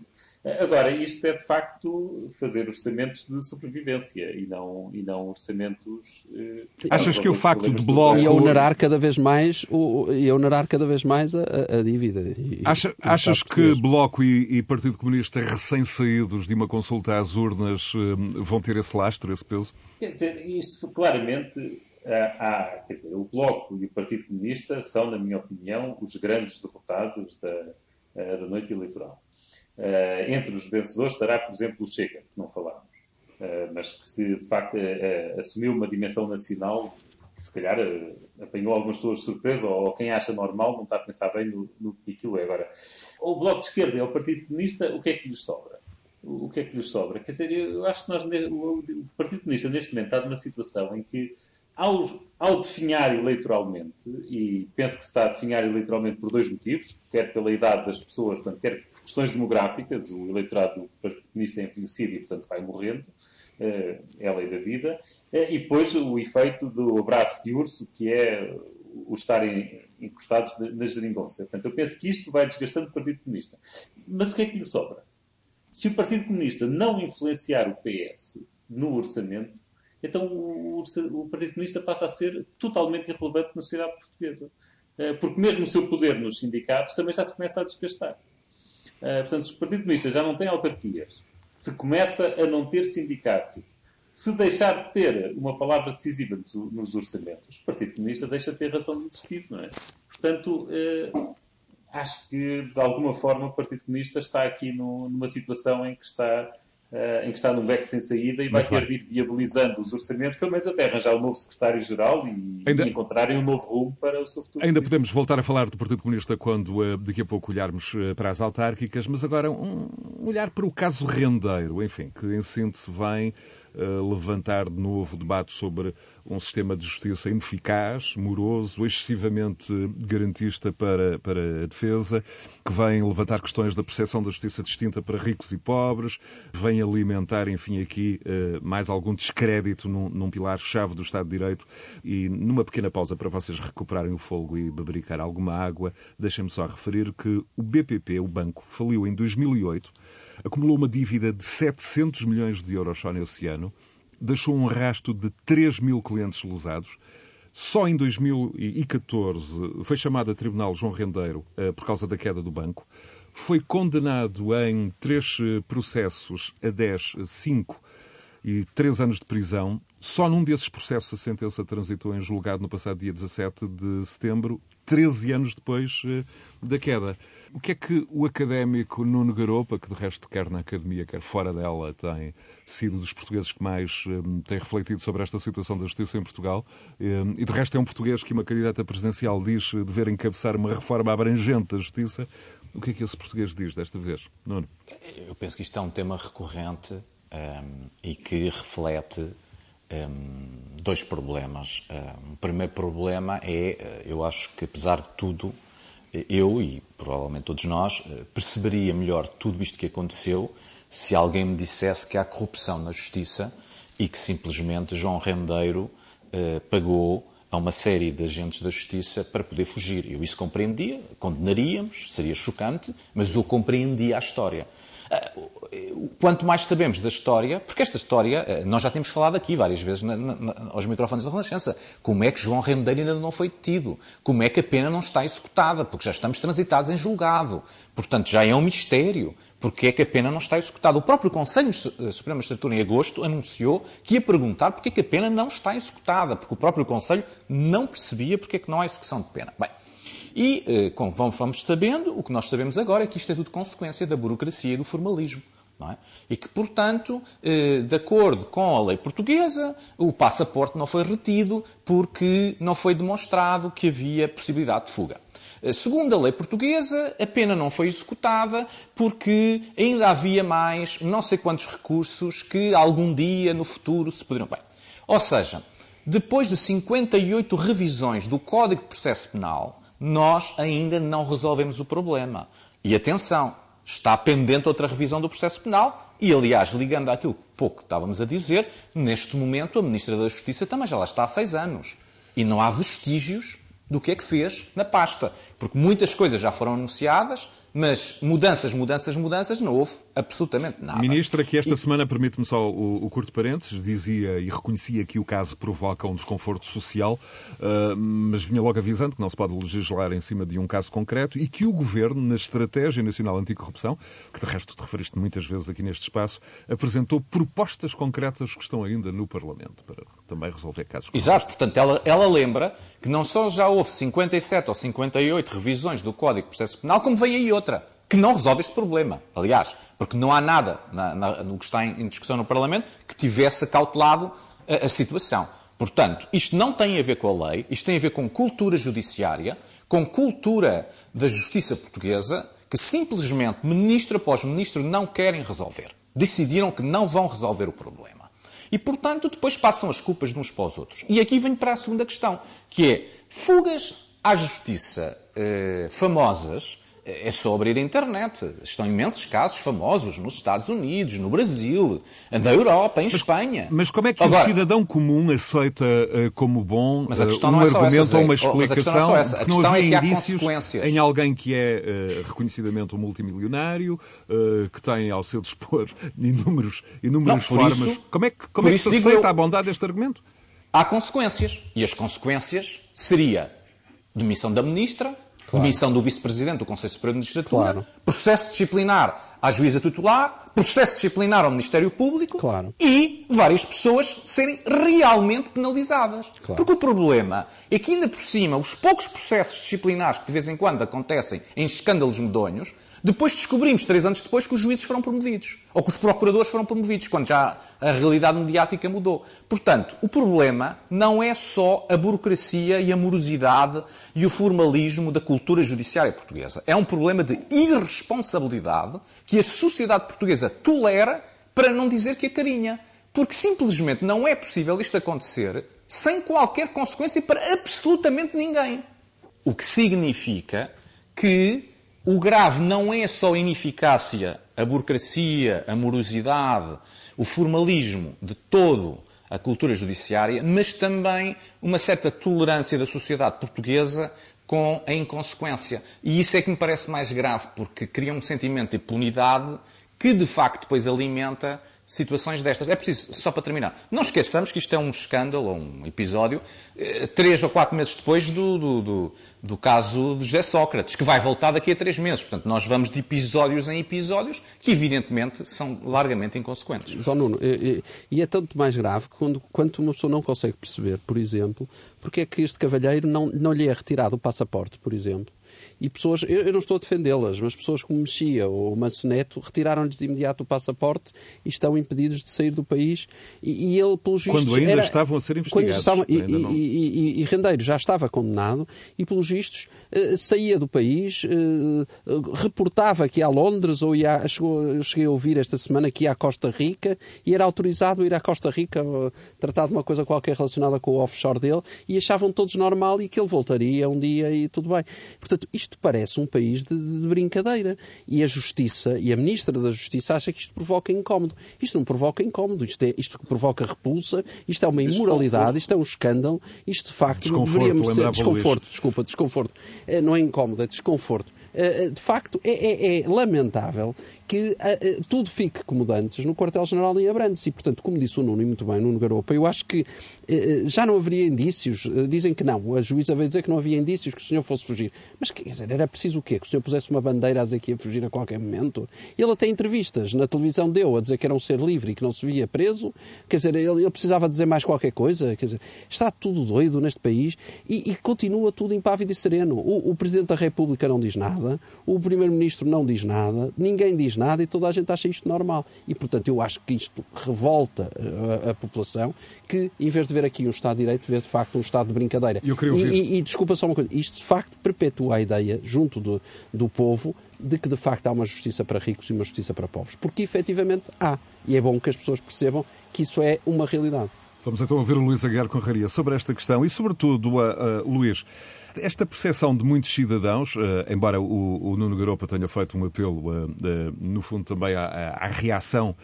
Agora, isto é de facto fazer orçamentos de sobrevivência e não, e não orçamentos. Eh, Achas que o facto de Bloco. E onerar cada vez mais, o, e onerar cada vez mais a, a dívida. E, Acha, e achas que Bloco e, e, Partido Comunista, recém-saídos de uma consulta às urnas, eh, vão ter esse lastro, esse peso? Quer dizer, isto claramente quer dizer, o Bloco e o Partido Comunista são, na minha opinião, os grandes derrotados da, da noite eleitoral. Uh, entre os vencedores estará, por exemplo, o Chega, que não falámos, uh, mas que se de facto assumiu uma dimensão nacional que se calhar apanhou algumas pessoas de surpresa, ou, quem acha normal não está a pensar bem no, no que aquilo é. Agora, o Bloco de Esquerda e o Partido Comunista, o que é que lhes sobra? o que é que lhes sobra? Quer dizer, eu acho que nós, o Partido Comunista neste momento está numa situação em que, ao, ao definhar eleitoralmente, e penso que se está a definhar eleitoralmente por dois motivos, quer pela idade das pessoas, portanto, quer por questões demográficas, o eleitorado do Partido Comunista é envelhecido e, portanto, vai morrendo, eh, é a lei da vida, eh, e depois o efeito do abraço de urso, que é o estarem encostados na geringonça. Portanto, eu penso que isto vai desgastando o Partido Comunista. Mas o que é que lhe sobra? Se o Partido Comunista não influenciar o PS no orçamento, então o, o, Partido Comunista passa a ser totalmente irrelevante na sociedade portuguesa. Eh, porque mesmo o seu poder nos sindicatos também já se começa a desgastar. Eh, portanto, se o Partido Comunista já não tem autarquias, se começa a não ter sindicatos, se deixar de ter uma palavra decisiva nos orçamentos, o Partido Comunista deixa de ter razão de existir, não é? Portanto, eh, acho que, de alguma forma, o Partido Comunista está aqui numa situação em que está Uh, em que está num beco sem saída e vai ter de ir viabilizando os orçamentos, pelo menos até arranjar um novo secretário-geral e, Ainda... e, encontrarem um novo rumo para o seu futuro. Ainda podemos voltar a falar do Partido Comunista quando uh, daqui a pouco olharmos uh, para as autárquicas, mas agora um olhar para o caso rendeiro, enfim, que em síntese vem levantar de novo debate sobre um sistema de justiça ineficaz, moroso, excessivamente garantista para, para a defesa, que vem levantar questões da percepção da justiça distinta para ricos e pobres, vem alimentar, enfim, aqui eh, mais algum descrédito num, num pilar-chave do Estado de Direito. E numa pequena pausa para vocês recuperarem o fogo e bebericar alguma água, deixem-me só referir que o BPP, o banco, faliu em 2008 acumulou uma dívida de 700 milhões de euros só nesse ano, deixou um rasto de 3 mil clientes lesados. Só em 2014 foi chamado a tribunal João Rendeiro eh, por causa da queda do banco. Foi condenado em três eh, processos a 10, 5 e 3 anos de prisão. Só num desses processos a sentença transitou em julgado no passado dia 17 de setembro, 13 anos depois eh, da queda. O que é que o académico Nuno Garopa, que de resto quer na academia, quer fora dela, tem sido dos portugueses que mais um, tem refletido sobre esta situação da justiça em Portugal, um, e de resto é um português que uma candidata presidencial diz dever encabeçar uma reforma abrangente da justiça. O que é que esse português diz desta vez, Nuno? Eu penso que isto é um tema recorrente um, e que reflete um, dois problemas. Um, o primeiro problema é, eu acho que apesar de tudo, eu e provavelmente todos nós eh, perceberia melhor tudo isto que aconteceu se alguém me dissesse que há corrupção na justiça e que simplesmente João Rendeiro eh, pagou a uma série de agentes da justiça para poder fugir. Eu isso compreendia, condenaríamos, seria chocante, mas eu compreendia a história. Ah, quanto mais sabemos da história, porque esta história, ah, nós já temos falado aqui várias vezes na, na, aos microfones da Renascença, como é que João Rendeiro ainda não foi detido, como é que a pena não está executada, porque já estamos transitados em julgado, portanto já é um mistério. Porque é que a pena não está executada? O próprio Conselho Supremo de Magistratura, em agosto, anunciou que ia perguntar porque é que a pena não está executada, porque o próprio Conselho não percebia porque é que não há execução de pena. Bem, e, eh, como vamos sabendo, o que nós sabemos agora é que isto é tudo consequência da burocracia e do formalismo. É? E que, portanto, eh, de acordo com a lei portuguesa, o passaporte não foi retido porque não foi demonstrado que havia possibilidade de fuga. Eh, segundo a lei portuguesa, a pena não foi executada porque ainda havia mais não sei quantos recursos que algum dia no futuro se poderiam. Bem, ou seja, depois de 58 revisões do Código de Processo Penal, nós ainda não resolvemos o problema. E atenção, está pendente outra revisão do processo penal e, aliás, ligando àquilo que pouco estávamos a dizer, neste momento a Ministra da Justiça também já lá está há seis anos. E não há vestígios do que é que fez na pasta. Porque muitas coisas já foram anunciadas, mas mudanças, mudanças, mudanças, não houve absolutamente nada. Ministra, que esta e... semana, permite-me só o, o, curto parênteses, dizia e reconhecia que o caso provoca um desconforto social, uh, mas vinha logo avisando que não se pode legislar em cima de um caso concreto e que o Governo, na Estratégia Nacional Anticorrupção, que de resto te referiste muitas vezes aqui neste espaço, apresentou propostas concretas que estão ainda no Parlamento para também resolver casos Exato, portanto, ela, ela lembra que não só já houve 57 ou 58 revisões do Código de Processo Penal, como vem aí outra, que não resolve este problema. Aliás, porque não há nada na, na, no que está em, em, discussão no Parlamento que tivesse cautelado a, a situação. Portanto, isto não tem a ver com a lei, isto tem a ver com cultura judiciária, com cultura da justiça portuguesa, que simplesmente ministro após ministro não querem resolver. Decidiram que não vão resolver o problema. E, portanto, depois passam as culpas de uns para os outros. E aqui venho para a segunda questão, que é fugas à justiça eh, famosas é só abrir a internet. Estão imensos casos famosos nos Estados Unidos, no Brasil, na Europa, em mas, Espanha. Mas como é que Agora, o cidadão comum aceita uh, como bom uh, um é argumento essa, ou uma explicação? Mas a questão, é essa. A questão é que há consequências. Em alguém que é uh, reconhecidamente um multimilionário, que tem ao seu dispor <laughs> inúmeros, inúmeras formas. Isso, como é que, como é que se aceita eu, a bondade deste argumento? Há consequências. E as consequências seria demissão da ministra, claro. demissão do vice-presidente do Conselho Superior de Magistratura, claro. processo disciplinar à juíza titular, processo disciplinar ao Ministério Público claro. e várias pessoas serem realmente penalizadas. Porque o problema é que, ainda por cima, os poucos processos disciplinares que de vez em quando acontecem em escândalos medonhos depois descobrimos, três anos depois, que os juízes foram promovidos. Ou que os procuradores foram promovidos, quando já a realidade mediática mudou. Portanto, o problema não é só a burocracia e a morosidade e o formalismo da cultura judiciária portuguesa. É um problema de irresponsabilidade que a sociedade portuguesa tolera, para não dizer que acarinha. Porque simplesmente não é possível isto acontecer sem qualquer consequência para absolutamente ninguém. O que significa que o grave não é só a ineficácia, a burocracia, a morosidade, o formalismo de todo a cultura judiciária, mas também uma certa tolerância da sociedade portuguesa com a inconsequência. E isso é que me parece mais grave, porque cria um sentimento de impunidade que de facto depois alimenta situações destas. É preciso, só para terminar, não esqueçamos que isto é um escândalo, um episódio, eh, três ou quatro meses depois do, do, do, do, caso de José Sócrates, que vai voltar daqui a três meses. Portanto, nós vamos de episódios em episódios que, evidentemente, são largamente inconsequentes. Só Nuno, e, e é tanto mais grave quando, uma pessoa não consegue perceber, por exemplo, porque é que este cavalheiro não, não lhe é retirado o passaporte, por exemplo e pessoas, eu, eu não estou a defendê-las, mas pessoas como Mexia ou Manso Neto retiraram-lhes de imediato o passaporte e estão impedidos de sair do país. E, e ele, pelos vistos. Quando ainda era, estavam a ser investigados. Estavam, e, e, e, Rendeiro já estava condenado e, pelos vistos, eh, saía do país, eh, reportava que ia a Londres ou ia. Chegou, eu cheguei a ouvir esta semana que ia à Costa Rica e era autorizado a ir à Costa Rica uh, tratar de uma coisa qualquer relacionada com o offshore dele e achavam todos normal e que ele voltaria um dia e tudo bem. Portanto, isto isto parece um país de, de, brincadeira. E a Justiça e a Ministra da Justiça acha que isto provoca incómodo. Isto não provoca incómodo, isto, é, isto provoca repulsa, isto é uma imoralidade, isto é um escândalo, isto de facto deveríamos ser desconforto, desculpa, desconforto. É, não é incómodo, é desconforto. É, é, de facto, é, é, é lamentável que uh, tudo fique como dantes no quartel-general em Abrantes. E, portanto, como disse o Nuno, e muito bem, Nuno Garopa, eu acho que já não haveria indícios. Dizem que não. A juíza veio dizer que não havia indícios que o senhor fosse fugir. Mas, quer dizer, era preciso o quê? Que o senhor pusesse uma bandeira a dizer que ia fugir a qualquer momento? Ele até entrevistas na televisão deu a dizer que era um ser livre e que não se via preso. Quer dizer, ele, ele precisava dizer mais qualquer coisa. Quer dizer, está tudo doido neste país e, e continua tudo impávido e sereno. O, o Presidente da República não diz nada, o Primeiro-Ministro não diz nada, ninguém diz nada e toda a gente acha isto normal. E, portanto, eu acho que isto revolta a, a população que, em vez de ver aqui um Estado de Direito, vê de facto um Estado de brincadeira. E, e, e, desculpa só uma coisa, isto de facto perpetua a ideia, junto do, do povo, de que de facto há uma justiça para ricos e uma justiça para pobres. Porque efetivamente há. E é bom que as pessoas percebam que isso é uma realidade. Vamos então ouvir o Luís Aguiar Conraria sobre esta questão e, sobretudo, a, a Luís, esta percepção de muitos cidadãos, uh, embora o, o, Nuno Garopa tenha feito um apelo, uh, uh, no fundo, também à, à reação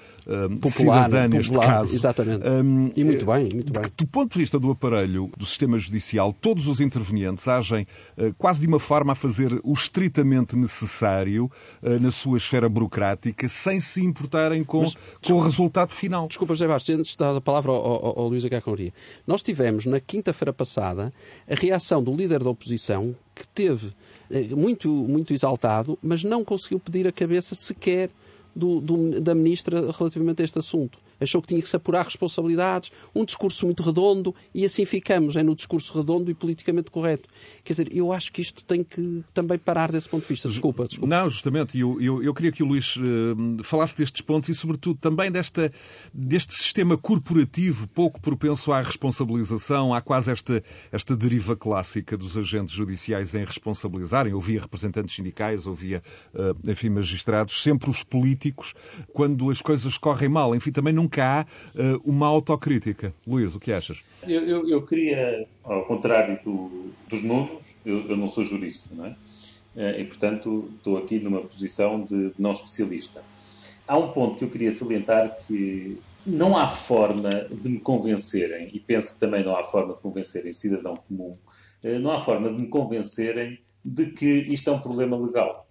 popular, cidadã neste popular, caso. Exatamente. Um, e muito bem, muito bem. Do ponto de vista do aparelho do sistema judicial, todos os intervenientes agem quase de uma forma a fazer o estritamente necessário na sua esfera burocrática, sem se importarem com, Mas, com o resultado final. Desculpa, José Bastos, antes de dar a palavra ao, ao, ao Luís Acaconria. Nós tivemos, na quinta-feira passada, a reação do líder da oposição que teve eh, muito, muito exaltado, mas não conseguiu pedir a cabeça sequer do, do, da ministra relativamente a este assunto. Achou que tinha que se apurar responsabilidades, um discurso muito redondo e assim ficamos, é no discurso redondo e politicamente correto. Quer dizer, eu acho que isto tem que também parar desse ponto de vista. Desculpa, desculpa. Não, justamente, eu, eu, eu queria que o Luís uh, falasse destes pontos e, sobretudo, também desta, deste sistema corporativo pouco propenso à responsabilização. Há quase esta, esta deriva clássica dos agentes judiciais em responsabilizarem. Ouvia representantes sindicais, ouvia, uh, enfim, magistrados, sempre os políticos, quando as coisas correm mal. Enfim, também nunca há uh, uma autocrítica. Luís, o que achas? Eu, eu, eu queria, ao contrário do, dos números, eu, eu, não sou jurista, não é? Eh, e, portanto, estou aqui numa posição de não especialista. Há um ponto que eu queria salientar que não há forma de me convencerem, e penso que também não há forma de convencerem o cidadão comum, eh, não há forma de me convencerem de que isto é um problema legal.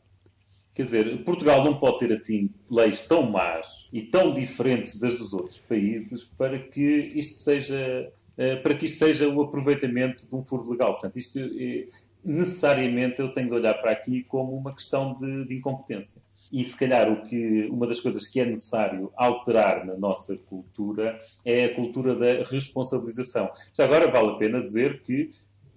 Quer dizer, Portugal não pode ter assim leis tão más e tão diferentes das dos outros países para que isto seja eh, para que isto seja o aproveitamento de um furo legal. Portanto, isto eh, necessariamente eu tenho de olhar para aqui como uma questão de, de incompetência. E se calhar o que, uma das coisas que é necessário alterar na nossa cultura é a cultura da responsabilização. Já agora vale a pena dizer que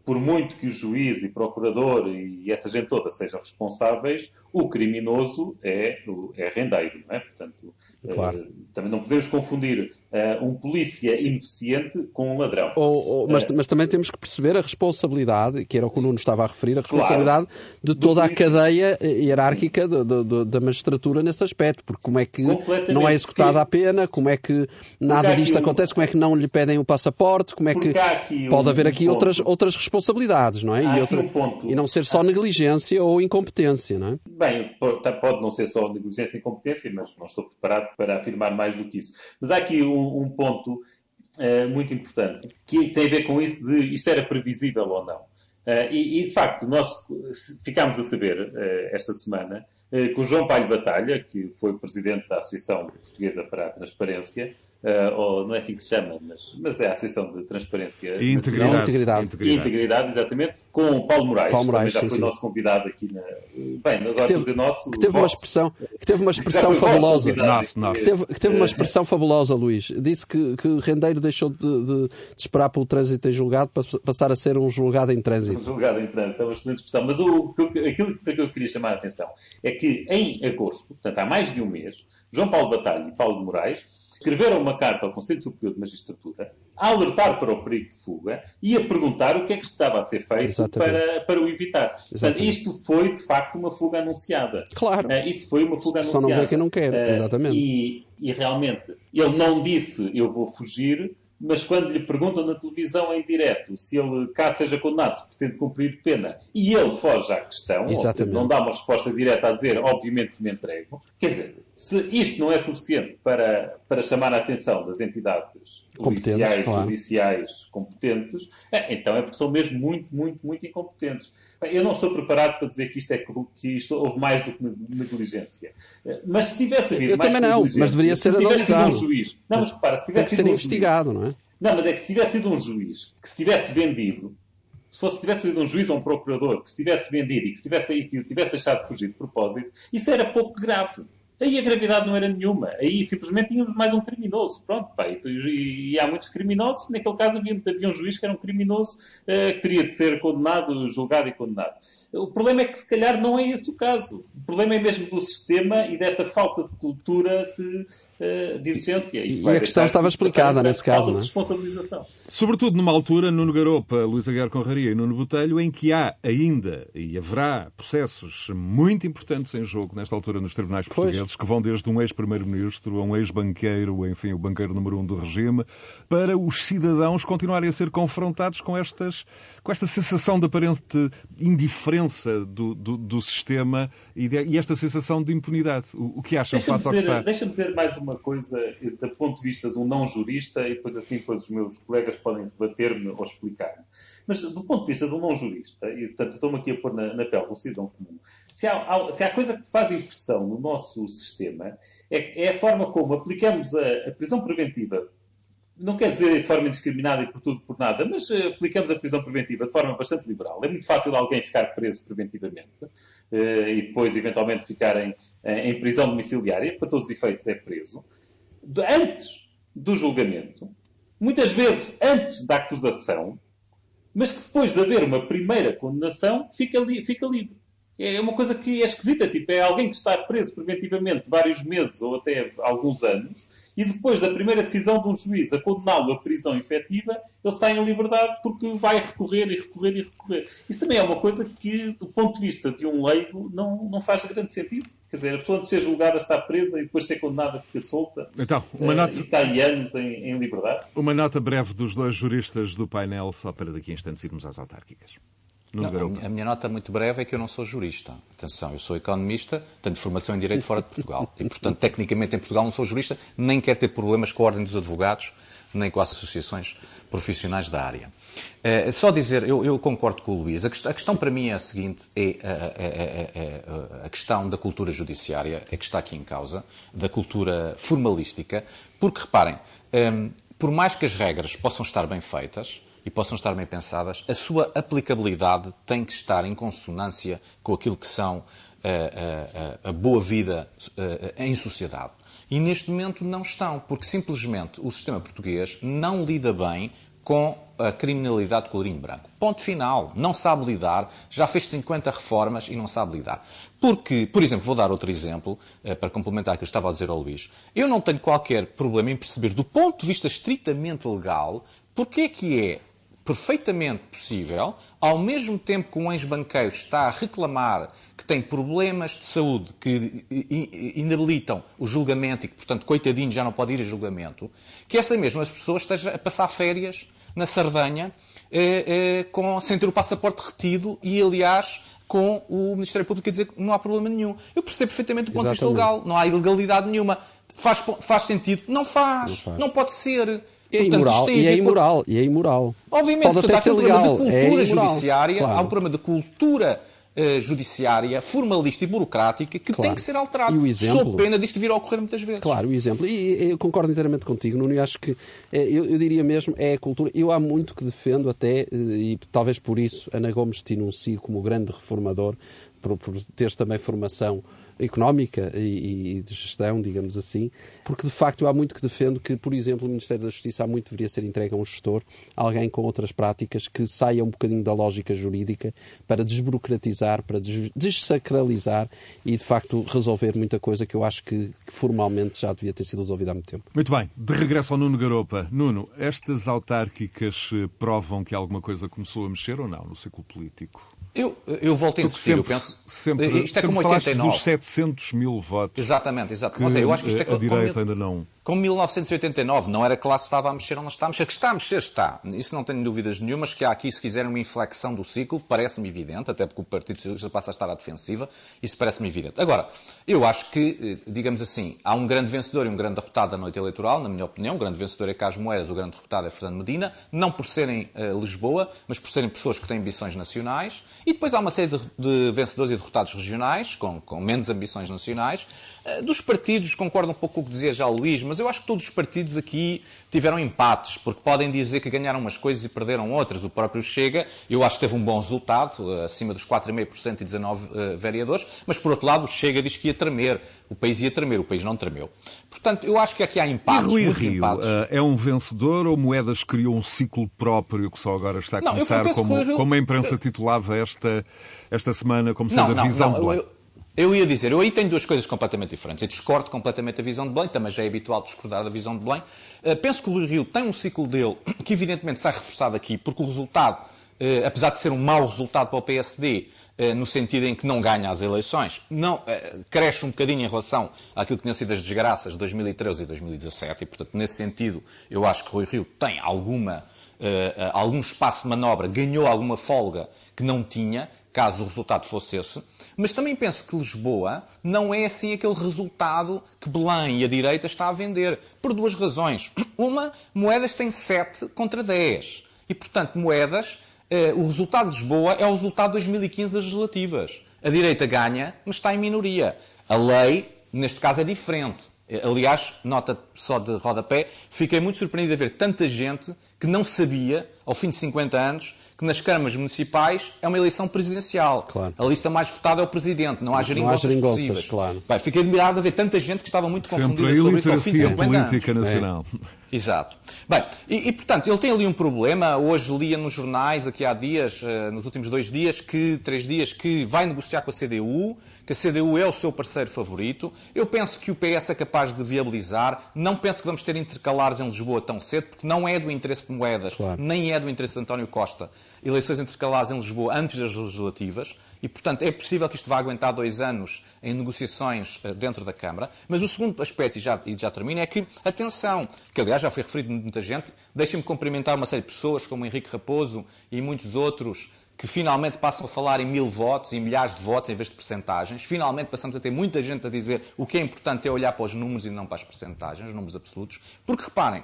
por muito que o juiz e procurador e essa gente toda sejam responsáveis, o criminoso é, é rendeiro, não é? Portanto, claro. uh, também não podemos confundir uh, um polícia ineficiente com um ladrão. Ou, ou, mas, uh, mas, também temos que perceber a responsabilidade, que era o que o Nuno estava a referir, a responsabilidade claro, de toda a cadeia hierárquica de, de, de, da magistratura nesse aspecto, porque como é que não é executada a pena, como é que nada disto acontece, como é que não lhe pedem o passaporte, como é que pode um, haver aqui um outras, outras responsabilidades, não é? E, outra, um e, não ser só negligência ou incompetência, não é? Bem, pode não ser só negligência e incompetência, mas não estou preparado para afirmar mais do que isso. Mas há aqui um, um ponto uh, muito importante que tem a ver com isso de isto era previsível ou não. Uh, e, e, de facto, nós ficámos a saber uh, esta semana que o João Palho Batalha, que foi presidente da Associação Portuguesa para a Transparência, Uh, ou não é assim que se chama, mas, mas é a Associação de Transparência e Integridade. Integridade. Integridade. Integridade, exatamente, com o Paulo Moraes, Paulo Moraes também já foi sim. nosso convidado aqui na. Bem, agora teve, dizer nosso. Que teve uma expressão, que teve uma expressão fabulosa. Nosso, nosso. Que teve, que teve uma expressão fabulosa, Luís. Disse que, que Rendeiro deixou de, de, de, esperar pelo trânsito em julgado para passar a ser um julgado em trânsito. Um julgado em trânsito, é uma excelente expressão. Mas o, aquilo para que eu queria chamar a atenção é que em agosto, portanto há mais de um mês, João Paulo Batalha e Paulo Moraes escreveram uma carta ao Conselho Superior de Magistratura a alertar para o perigo de fuga e a perguntar o que é que estava a ser feito para, para o evitar. Portanto, isto foi, de facto, uma fuga anunciada. Claro. Uh, isto foi uma fuga Só anunciada. Só não vê quem não quer, uh, exatamente. E, e realmente, ele não disse eu vou fugir, mas quando lhe perguntam na televisão em direto se ele, caso seja condenado, se pretende cumprir pena, e ele foge à questão, não dá uma resposta direta a dizer, obviamente que me entrego, quer dizer, se isto não é suficiente para, para chamar a atenção das entidades policiais, claro. judiciais competentes, é, então é porque são mesmo muito, muito, muito incompetentes. Eu não estou preparado para dizer que isto, é, que isto houve mais do que negligência. Mas se tivesse havido Eu mais também não, mas deveria ser analisado. Um juiz, não, mas repara, se tivesse Tem que ser um investigado, juiz, não é? Não, mas é que se tivesse sido um juiz que se tivesse vendido, se fosse tivesse sido um juiz ou um procurador que se tivesse vendido e que, se tivesse, que tivesse deixado fugir de propósito, isso era pouco grave. Aí a gravidade não era nenhuma. Aí simplesmente tínhamos mais um criminoso. Pronto, pá. E, e, e há muitos criminosos. Naquele caso havia, havia um juiz que era um criminoso uh, que teria de ser condenado, julgado e condenado. O problema é que se calhar não é esse o caso. O problema é mesmo do sistema e desta falta de cultura de, uh, de exigência. E, e a questão estava explicada nesse caso, não é? responsabilização. Sobretudo numa altura, Nuno Garopa, Luís Aguiar Conraria e Nuno Botelho, em que há ainda e haverá processos muito importantes em jogo nesta altura nos tribunais portugueses, pois. Que vão desde um ex-primeiro-ministro a um ex-banqueiro, enfim, o banqueiro número um do regime, para os cidadãos continuarem a ser confrontados com, estas, com esta sensação de aparente indiferença do, do, do sistema e, de, e, esta sensação de impunidade. O, o que acham face ao que está? Deixa-me dizer mais uma coisa do ponto de vista de um não-jurista e depois assim depois os meus colegas podem rebater-me ou explicar-me. Mas do ponto de vista de um não-jurista, e portanto estou-me aqui a pôr na, na pele do cidadão comum, se há, se há coisa que faz impressão no nosso sistema, é, é a forma como aplicamos a, a prisão preventiva não quer dizer de forma indiscriminada e por tudo por nada, mas uh, aplicamos a prisão preventiva de forma bastante liberal. É muito fácil alguém ficar preso preventivamente uh, e depois, eventualmente, ficar em, em prisão domiciliária, para todos os efeitos, é preso. Antes do julgamento, muitas vezes antes da acusação, mas que depois de haver uma primeira condenação fica, li fica livre. É uma coisa que é esquisita, tipo, é alguém que está preso preventivamente vários meses ou até alguns anos e depois da primeira decisão de um juiz a condená-lo a prisão efetiva, ele sai em liberdade porque vai recorrer e recorrer e recorrer. Isso também é uma coisa que, do ponto de vista de um leigo, não, não faz grande sentido. Quer dizer, a pessoa de ser julgada está presa e depois ser condenada fica solta. Então, uma uh, nota... E está aí anos em, em liberdade. Uma nota breve dos dois juristas do painel, só para daqui a instantes irmos às autárquicas. Não, a, minha, nota muito breve é que eu não sou jurista. Atenção, eu sou economista, tenho formação em Direito fora de Portugal. E, portanto, tecnicamente em Portugal não sou jurista, nem quero ter problemas com a Ordem dos Advogados, nem com as associações profissionais da área. É, só dizer, eu, eu, concordo com o Luís. A questão, a questão, para mim é a seguinte: é, é, é, a questão da cultura judiciária, é que está aqui em causa, da cultura formalística, porque reparem, um, por mais que as regras possam estar bem feitas, e possam estar bem pensadas, a sua aplicabilidade tem que estar em consonância com aquilo que são a, eh, a, eh, eh, a boa vida em sociedade. E neste momento não estão, porque simplesmente o sistema português não lida bem com a criminalidade de colorinho branco. Ponto final. Não sabe lidar. Já fez 50 reformas e não sabe lidar. Porque, por exemplo, vou dar outro exemplo para complementar o que eu estava a dizer ao Luís. Eu não tenho qualquer problema em perceber, do ponto de vista estritamente legal, porque é que é perfeitamente possível, ao mesmo tempo que um ex-banqueiro está a reclamar que tem problemas de saúde que inabilitam o julgamento e que, portanto, coitadinho já não pode ir a julgamento, que essa mesma pessoa esteja a passar férias na Sardanha eh, eh, com, sem ter o passaporte retido e, aliás, com o Ministério Público a dizer que não há problema nenhum. Eu percebo perfeitamente do ponto Exatamente. de vista legal. Não há ilegalidade nenhuma. Faz, faz sentido? Não faz. não faz. Não pode ser. É imoral, e é imoral, com... e é imoral. Obviamente, Pode até ser legal. Um problema de cultura é judiciária, claro. há um problema de cultura uh, judiciária, formalista e burocrática que claro. tem que ser alterado. E o exemplo... Sou pena disto vir a ocorrer muitas vezes. Claro, o exemplo. E eu concordo inteiramente contigo, Nuno, e acho que é, eu, eu, diria mesmo, é a cultura. Eu há muito que defendo até, eh, e talvez por isso Ana Gomes te enuncio como grande reformador, por, por teres também formação económica e, e, de gestão, digamos assim, porque de facto há muito que defendo que, por exemplo, o Ministério da Justiça há muito deveria ser entregue a um gestor, alguém com outras práticas que saia um bocadinho da lógica jurídica para desburocratizar, para desacralizar e de facto resolver muita coisa que eu acho que, que formalmente já devia ter sido resolvida há muito tempo. Muito bem, de regresso ao Nuno Garopa. Nuno, estas autárquicas eh, provam que alguma coisa começou a mexer ou não no ciclo político? Eu, eu volto a insistir, sempre, eu penso. Sempre, isto é sempre como 89. dos 700 mil votos. Exatamente, exato. Mas é, eu acho que isto é a direita ainda não. Como 1989, não era claro se estava a mexer não está a mexer. Que está a mexer, está. Isso não tenho dúvidas nenhumas, que há aqui, se quiserem, uma inflexão do ciclo, parece-me evidente, até porque o Partido Socialista passa a estar à defensiva, isso parece-me evidente. Agora, eu acho que, eh, digamos assim, há um grande vencedor e um grande derrotado da noite eleitoral, na minha opinião. O grande vencedor é Carlos Moedas, o grande derrotado é Fernando Medina, não por serem uh, Lisboa, mas por serem pessoas que têm ambições nacionais. E depois há uma série de, de vencedores e derrotados regionais, com, com menos ambições nacionais. Uh, dos partidos, concordo um pouco com o que dizia já o Luís, mas eu acho que todos os partidos aqui tiveram empates, porque podem dizer que ganharam umas coisas e perderam outras. O próprio Chega, eu acho que teve um bom resultado, eh, acima dos 4,5% e 19 uh, vereadores, mas por outro lado o Chega diz que ia tremer. O país ia tremer, o país não tremeu. Portanto, eu acho que aqui há empates, e Rui muitos Rio, empates. É um vencedor ou Moedas criou um ciclo próprio que só agora está a começar, não, como, Rio... como a imprensa titulava esta, esta semana, como sendo não, a visão não, de eu ia dizer, eu aí tenho duas coisas completamente diferentes. Eu discordo completamente da visão de Belém, também já é habitual discordar da visão de Belém. Uh, penso que o Rio tem um ciclo dele <clears throat> que evidentemente sai reforçado aqui, porque o resultado, uh, apesar de ser um mau resultado para o PSD, uh, no sentido em que não ganha as eleições, não, cresce um bocadinho em relação àquilo que tinham sido as desgraças de 2013 e 2017, e portanto, nesse sentido, eu acho que o Rio tem alguma, algum espaço de manobra, ganhou alguma folga que não tinha, caso o resultado fosse esse. Mas também penso que Lisboa não é assim aquele resultado que Belém e a direita está a vender. Por duas razões. <clears throat> Uma, Moedas tem 7 contra 10. E, portanto, Moedas, eh, o resultado de Lisboa é o resultado de 2015 das legislativas. A direita ganha, mas está em minoria. A lei, neste caso, é diferente. Aliás, nota só de rodapé, fiquei muito surpreendido a ver tanta gente que não sabia, ao fim de 50 anos, que nas câmaras municipais é uma eleição presidencial. Claro. A lista mais votada é o presidente, não há geringonças, não há geringonças. Claro. Bem, fiquei admirado a ver tanta gente que estava muito Sempre confundida sobre isso ao fim de 50 política anos. nacional. É. Exato. Bem, e, e, portanto, ele tem ali um problema. Hoje lia nos jornais, aqui há dias, uh, nos últimos dois dias, que três dias, que vai negociar com a CDU, que a CDU é o seu parceiro favorito. Eu penso que o PS é capaz de viabilizar. Não penso que vamos ter intercalares em Lisboa tão cedo, porque não é do interesse de Moedas, claro. nem é do interesse de António Costa. Eleições intercalares em Lisboa antes das legislativas. E, portanto, é possível que isto vá aguentar dois anos em negociações uh, dentro da Câmara. Mas o segundo aspecto, e já, e já termino, é que, atenção, que aliás já foi referido muita gente, deixem-me cumprimentar uma série de pessoas, como Henrique Raposo e muitos outros, que finalmente passam a falar em mil votos e milhares de votos em vez de percentagens. Finalmente passamos a ter muita gente a dizer o que é importante é olhar para os números e não para as percentagens, os números absolutos. Porque reparem,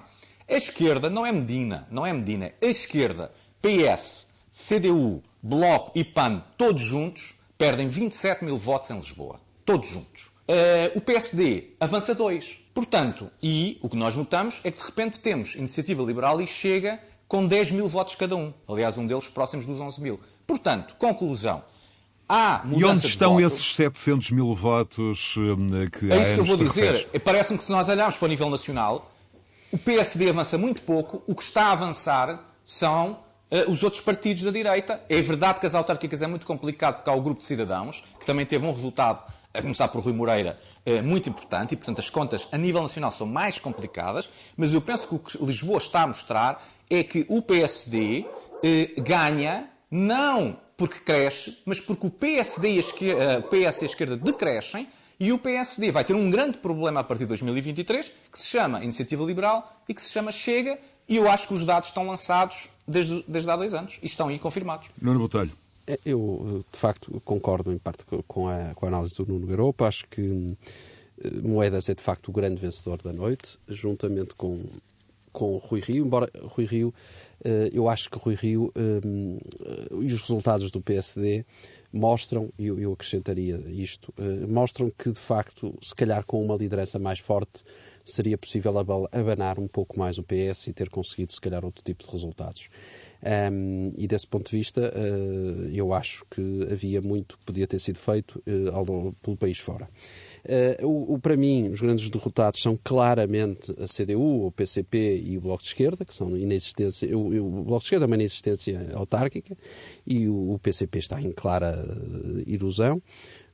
a esquerda não é Medina, não é Medina. A esquerda, PS, CDU, Bloco e PAN, todos juntos, perdem 27 mil votos em Lisboa. Todos juntos. Uh, o PSD avança dois. Portanto, e o que nós notamos é que de repente temos Iniciativa Liberal e Chega com 10 mil votos cada um. Aliás, um deles próximos dos 11 mil. Portanto, conclusão. Há e onde estão esses 700 mil votos hum, que É isso que eu vou dizer. Parece-me que se nós olharmos para o nível nacional, o PSD avança muito pouco. O que está a avançar são uh, os outros partidos da direita. É verdade que as autárquicas é muito complicado porque há o grupo de cidadãos, que também teve um resultado a começar por Rui Moreira, é muito importante e, portanto, as contas a nível nacional são mais complicadas, mas eu penso que o que Lisboa está a mostrar é que o PSD eh, ganha não porque cresce, mas porque o PSD e a esquerda, eh, o PS e a esquerda decrescem e o PSD vai ter um grande problema a partir de 2023 que se chama Iniciativa Liberal e que se chama Chega e eu acho que os dados estão lançados desde, desde há dois anos e estão aí confirmados. Nuno Botelho. É, eu, de facto, concordo em parte com a, com a análise do Nuno Garopa. Acho que eh, Moedas é, de facto, o grande vencedor da noite, juntamente com com Rui Rio, embora Rui Rio, eh, eu acho que Rui Rio eh, e os resultados do PSD mostram, e eu acrescentaria isto, eh, mostram que de facto, se calhar com uma liderança mais forte, seria possível abanar um pouco mais o PS e ter conseguido se calhar outro tipo de resultados. Um, e desse ponto de vista, uh, eu acho que havia muito que podia ter sido feito uh, ao, pelo país fora. Uh, o, o, para mim, os grandes derrotados são claramente a CDU, o PCP e o Bloco de Esquerda, que são inexistência. O, o Bloco de Esquerda é uma inexistência autárquica e o, o PCP está em clara erosão.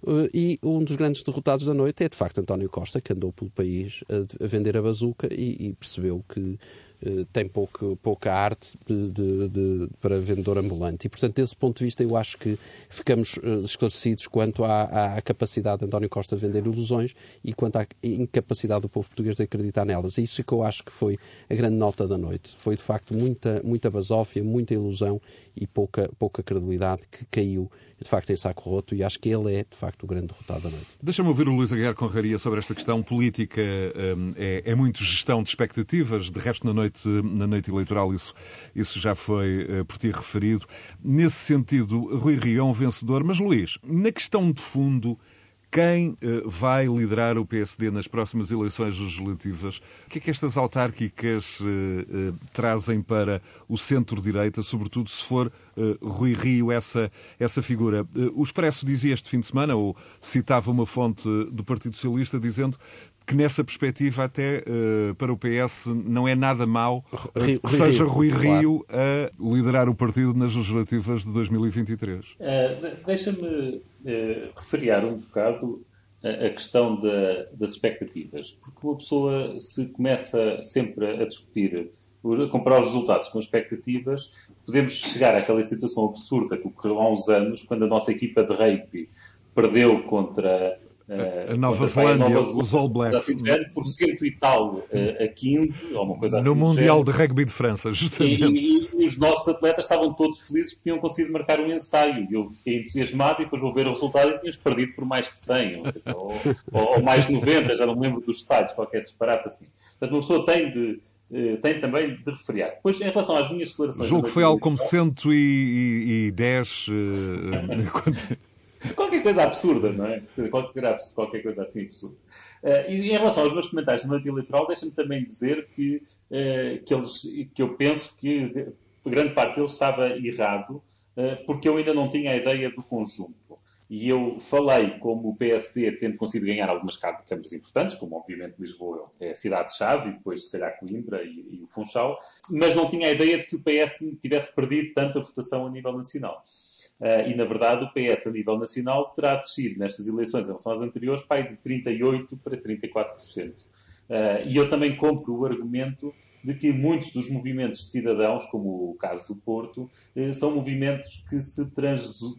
Uh, e um dos grandes derrotados da noite é, de facto, António Costa, que andou pelo país a, a vender a bazuca e, e percebeu que eh, tem pouco, pouca arte de, de, para vendedor ambulante. E, portanto, desse ponto de vista, eu acho que ficamos uh, esclarecidos quanto à, à, capacidade de António Costa de vender ilusões e quanto à incapacidade do povo português de acreditar nelas. É isso que eu acho que foi a grande nota da noite. Foi, de facto, muita, muita basófia, muita ilusão e pouca, pouca credibilidade que caiu de facto em saco roto e acho que ele é de facto o grande derrotado da noite. Deixa-me ouvir o Luís Aguiar Conraria sobre esta questão política. Hum, é, é, muito gestão de expectativas, de resto na noite, na noite eleitoral isso, isso já foi eh, por ti referido. Nesse sentido, Rui Rio é um vencedor, mas Luís, na questão de fundo quem uh, vai liderar o PSD nas próximas eleições legislativas? O que é que estas autárquicas uh, trazem para o centro-direita, sobretudo se for Rui Rio essa, essa figura? o Expresso dizia este fim de semana, ou citava uma fonte do Partido Socialista, dizendo que nessa perspectiva até uh, para o PS não é nada mau Rio, que seja Rui Rio claro. a liderar o partido nas legislativas de 2023. Uh, Deixa-me uh, referiar um bocado a, a questão da, das expectativas, porque uma pessoa se começa sempre a discutir a comparar os resultados com expectativas, podemos chegar àquela situação absurda que ocorreu há uns anos, quando a nossa equipa de rugby perdeu contra a Nova Zelândia, Nova Zelândia, os All Blacks. Por cento e tal a 15, ou uma coisa assim. No Mundial de Rugby de França, justamente. E, e, e, os nossos atletas estavam todos felizes porque tinham conseguido marcar um ensaio. Eu fiquei entusiasmado e depois vou ver o resultado e tínhamos perdido por mais de 100, ou, <laughs> ou, ou mais de 90, já não me lembro dos estádios, qualquer disparate assim. Portanto, uma pessoa tem de eh, tem também de refriar. Depois, em relação às minhas declarações... Julgo que foi algo como 110... Uh, qualquer coisa absurda, não é? Qualquer, qualquer coisa assim absurda. Uh, e em relação aos meus comentários na noite eleitoral, deixa-me também dizer que, uh, que, eles, que eu penso que grande parte deles estava errado, uh, porque eu ainda não tinha a ideia do conjunto. E eu falei como o PSD tendo conseguido ganhar algumas câmaras importantes, como obviamente Lisboa é a cidade-chave, e depois se calhar Coimbra e, e, o Funchal, mas não tinha a ideia de que o PS tivesse perdido tanta votação a nível nacional. Uh, e, na verdade, o PS a nível nacional terá descido nestas eleições em relação às anteriores para de 38% para 34%. Uh, e eu também compro o argumento de que muitos dos movimentos de cidadãos, como o caso do Porto, eh, são movimentos que se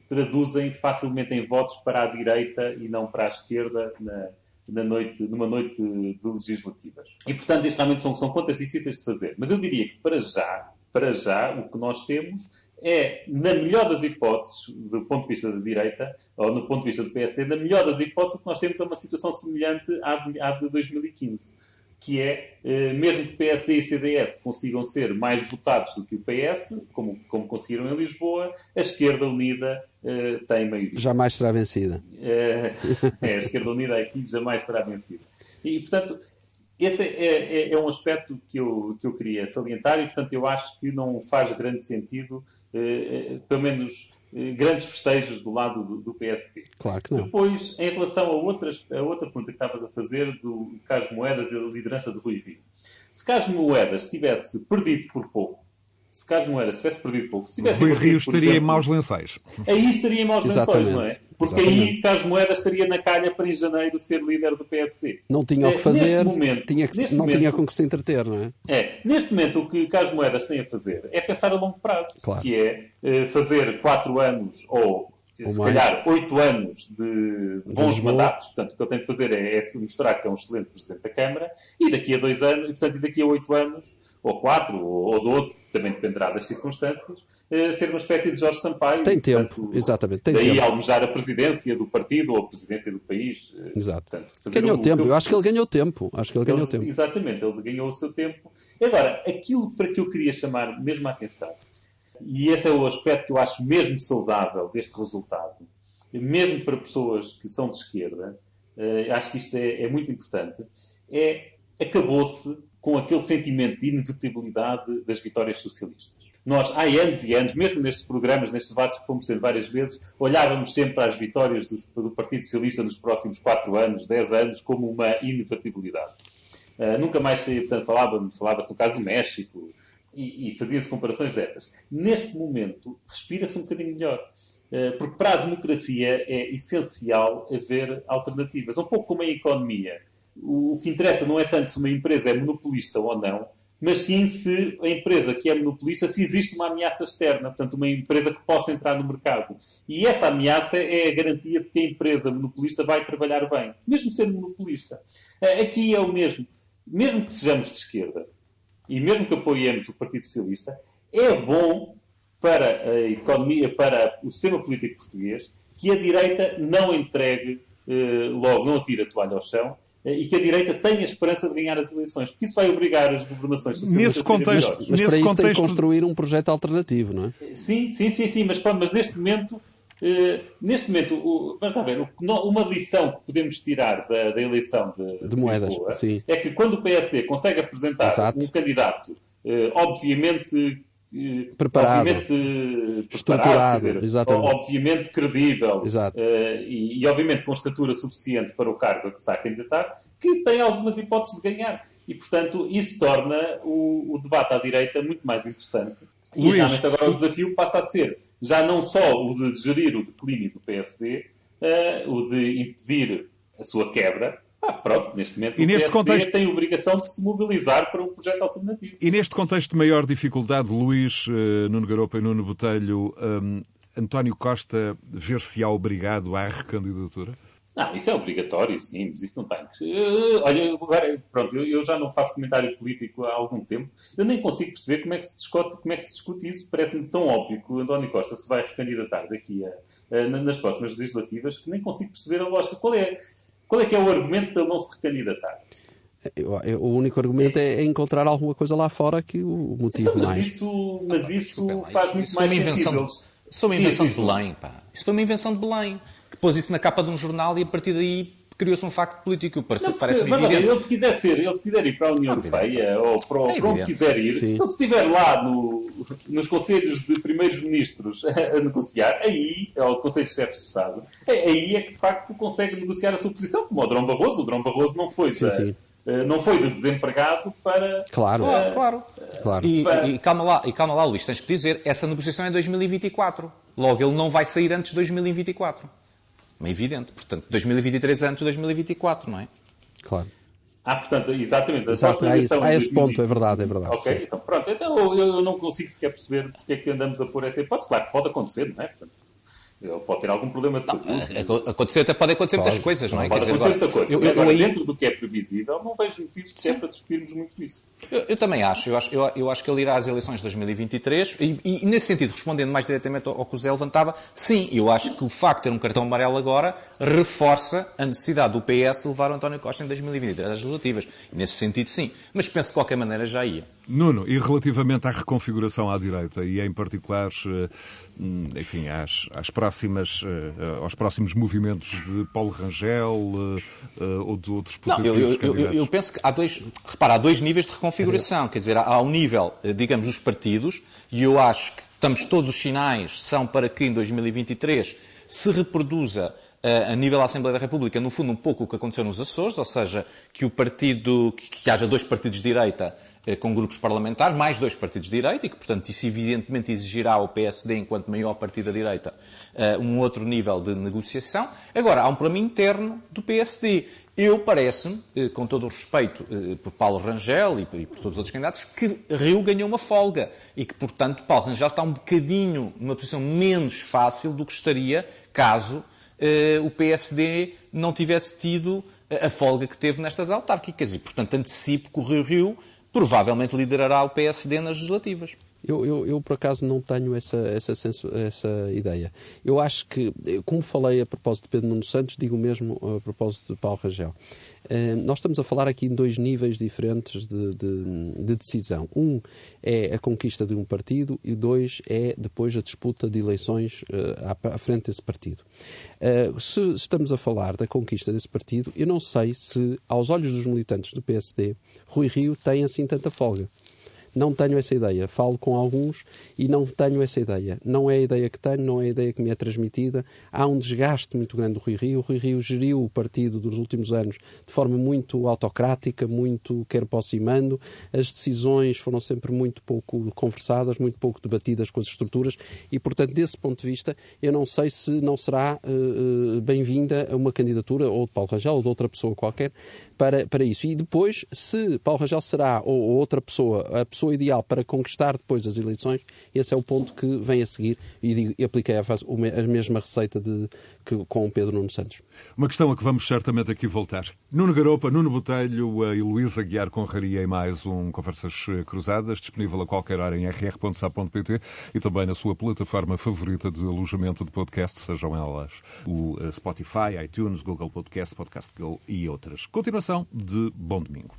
traduzem facilmente em votos para a direita e não para a esquerda na, na noite, numa noite de legislativas. E, portanto, isto realmente são, são contas difíceis de fazer. Mas eu diria que, para já, para já, o que nós temos é, na melhor das hipóteses, do ponto de vista da direita, ou no ponto de vista do PSD, na melhor das hipóteses, o que nós temos é uma situação semelhante à de, à de 2015 que é, eh, mesmo que PSD e CDS consigam ser mais votados do que o PS, como, como conseguiram em Lisboa, a esquerda unida uh, tem maioria. Jamais será vencida. Uh, <laughs> é, a esquerda unida aqui jamais será vencida. E, portanto, esse é, é, é, um aspecto que eu, que eu queria salientar e, portanto, eu acho que não faz grande sentido, uh, pelo menos eh, grandes festejos do lado do, do PSD. Claro que não. Depois, em relação a, outras, a outra pergunta que estavas a fazer do Carlos Moedas e da liderança do Rui Rio. Se Carlos Moedas tivesse perdido por pouco se Carlos Moedas tivesse perdido pouco, se tivesse Rui Rio estaria exemplo, em maus lençóis. Aí estaria em maus lençóis, não é? Porque Exatamente. aí Carlos Moedas estaria na calha para em janeiro ser líder do PSD. Não tinha o que é, fazer, momento, tinha que, não momento, tinha com que se entreter, não é? É. Neste momento, o que Carlos Moedas tem a fazer é pensar a longo prazo, claro. que é uh, fazer quatro anos ou se calhar oito anos de bons de mandatos, portanto, o que ele tem de fazer é, é, mostrar que é um excelente Presidente da Câmara, e daqui a dois anos, portanto, daqui a oito anos, ou quatro, ou doze, também dependerá das circunstâncias, eh, ser uma espécie de Jorge Sampaio. Tem tempo, portanto, exatamente. Tem daí tempo. almejar a presidência do partido ou a presidência do país. Eh, Exato. Portanto, ganhou o, tempo, seu... eu acho que ele ganhou tempo. Acho que ele, ele ganhou tempo. Exatamente, ele ganhou o seu tempo. Agora, aquilo para que eu queria chamar mesmo a atenção, e esse é o aspecto que eu acho mesmo saudável deste resultado, mesmo para pessoas que são de esquerda, uh, acho que isto é, é muito importante, é acabou-se com aquele sentimento de inevitabilidade das vitórias socialistas. Nós, há anos e anos, mesmo nestes programas, nestes debates que fomos ter várias vezes, olhávamos sempre às vitórias do, do Partido Socialista nos próximos 4 anos, 10 anos, como uma inevitabilidade. Uh, nunca mais saía, portanto, falava-se falava no caso do México e, e fazia-se comparações dessas. Neste momento, respira-se um bocadinho melhor. Uh, porque para a democracia é essencial haver alternativas. Um pouco como a economia o, que interessa não é tanto se uma empresa é monopolista ou não, mas sim se a empresa que é monopolista, se existe uma ameaça externa, portanto, uma empresa que possa entrar no mercado. E essa ameaça é a garantia de que a empresa monopolista vai trabalhar bem, mesmo sendo monopolista. Eh, aqui é o mesmo. Mesmo que sejamos de esquerda e mesmo que apoiemos o Partido Socialista, é bom para a economia, para o sistema político português, que a direita não entregue eh, logo, não atire a toalha ao chão eh, e que a direita tenha esperança de ganhar as eleições, porque isso vai obrigar as governações socialistas nesse contexto, Mas nesse para isso contexto... tem que construir um projeto alternativo, não é? Sim, sim, sim, sim mas, mas neste momento, eh, neste momento, o, vamos lá ver, uma lição que podemos tirar da, da eleição de, de moedas é que quando o PSD consegue apresentar Exato. um candidato, eh, obviamente preparado, obviamente estruturado, dizer, exatamente. obviamente credível. Uh, e, e, obviamente com estatura suficiente para o cargo a que está a candidatar, que tem algumas hipóteses de ganhar. E, portanto, isso torna o, o debate à direita muito mais interessante. E Luís, realmente agora o desafio passa a ser já não só o de gerir o declínio do PSD, uh, eh, o de impedir a sua quebra, ah, pronto, neste momento e o neste PSD contexto... tem a obrigação de se mobilizar para um projeto alternativo. E neste contexto de maior dificuldade, Luís, uh, Nuno Garopa e Nuno Botelho, um, António Costa ver-se-á obrigado à recandidatura? Não, isso é obrigatório, sim, mas isso não tem. Uh, olha, agora, pronto, eu, eu, já não faço comentário político há algum tempo. Eu nem consigo perceber como é que se discute, como é que se discute isso. Parece-me tão óbvio que o António Costa se vai recandidatar daqui a, a, nas próximas legislativas que nem consigo perceber a lógica. Qual é? Qual é que é o argumento para ele não se recandidatar? O único argumento é, é encontrar alguma coisa lá fora que o motive então, mas mais. Isso, mas isso faz muito mais sentido. Isso foi uma invenção de Belém, pá. Isso foi uma invenção de Belém. Que pôs isso na capa de um jornal e a partir daí criou-se um facto político. Parece, parece mas, evidente. ele se quiser ser, ele se quiser ir para a União Europeia ou para, é para onde quiser ir, Sim. ele se estiver lá no, nos conselhos de primeiros ministros a, negociar, aí, ou conselhos de chefes de Estado, aí é que de facto consegue negociar a sua posição, como o Drão Barroso. O Drão Barroso não foi sim, da, sim. Eh, não foi de desempregado para. Claro, uh, claro. claro. E, para... e, calma lá, e calma lá, Luís, tens que dizer, essa negociação é 2024. Logo, ele não vai sair antes de 2024. É evidente. Portanto, 2023 antes de 2024, não é? Claro. Ah, portanto, exatamente. Exato, há, esse, há esse ponto, é verdade, é verdade. Ok, sim. então pronto. Então eu, eu, não consigo sequer perceber porque é que andamos a pôr essa hipótese. Claro que pode acontecer, não é? Portanto, ele pode ter algum problema de saúde. Não, acontecer, até pode acontecer pode, muitas coisas, não é? Pode acontecer muita coisa. Eu, eu, agora, eu, dentro do que é previsível, não vejo motivos sequer para discutirmos muito isso. Eu, eu, também acho. Eu acho, eu, eu, acho que ele irá às eleições de 2023 e, e, nesse sentido, respondendo mais diretamente ao, ao que o Zé levantava, sim, eu acho que o facto de ter um cartão amarelo agora reforça a necessidade do PS levar o António Costa em 2023 às legislativas. Nesse sentido, sim. Mas penso que de qualquer maneira já ia. Nuno, e relativamente à reconfiguração à direita e em particular, eh, hum, enfim, às, às próximas, eh, aos próximos movimentos de Paulo Rangel eh, ou de outros possíveis eu, eu, eu, penso que há dois, repara, há dois níveis de reconfiguração. Quer dizer, há o nível, digamos, dos partidos, e eu acho que estamos todos os sinais são para que em 2023 se reproduza a nível da Assembleia da República, no fundo, um pouco o que aconteceu nos Açores, ou seja, que o partido, que haja dois partidos de direita eh, com grupos parlamentares, mais dois partidos de direita, e que, portanto, isso evidentemente exigirá ao PSD, enquanto maior partido da direita, eh, um outro nível de negociação. Agora, há um problema interno do PSD. Eu parece-me, eh, com todo o respeito por Paulo Rangel e por todos os outros candidatos, que Rio ganhou uma folga e que, portanto, Paulo Rangel está um bocadinho numa posição menos fácil do que estaria caso uh, o PSD não tivesse tido a folga que teve nestas autárquicas. E, portanto, antecipo que o Rio Rio provavelmente liderará o PSD nas legislativas. Eu, eu, eu, por acaso, não tenho essa, essa, essa ideia. Eu acho que, como falei a propósito de Pedro Nuno Santos, digo mesmo a propósito de Paulo Rangel. Eh, nós estamos a falar aqui em dois níveis diferentes de, de, de, decisão. Um é a conquista de um partido e dois é depois a disputa de eleições uh, à, à, frente desse partido. Uh, se estamos a falar da conquista desse partido, eu não sei se, aos olhos dos militantes do PSD, Rui Rio tem assim tanta folga. Não tenho essa ideia. Falo com alguns e não tenho essa ideia. Não é a ideia que tenho, não é a ideia que me é transmitida. Há um desgaste muito grande do Rui Rio. O Rui Rio geriu o partido dos últimos anos de forma muito autocrática, muito quer posse e mando. As decisões foram sempre muito pouco conversadas, muito pouco debatidas com as estruturas e, portanto, desse ponto de vista, eu não sei se não será uh, bem-vinda uma candidatura ou de Paulo Rangel ou de outra pessoa qualquer para, para isso. E depois, se Paulo Rangel será ou, ou outra pessoa a pessoa ideal para conquistar depois as eleições, esse é o ponto que vem a seguir e, e apliquei a, a mesma receita de, que, com o Pedro Nuno Santos. Uma questão a que vamos certamente aqui voltar. Nuno Garopa, Nuno Botelho e Luísa Guiar Conraria em mais um Conversas Cruzadas, disponível a qualquer hora em rr.sa.pt e também na sua plataforma favorita de alojamento de podcast, sejam elas o eh, Spotify, iTunes, Google Podcast, Podcast Go e outras. Continuação de Bom Domingo.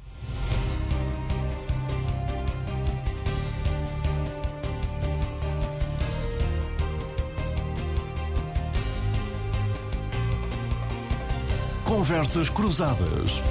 Conversas Cruzadas.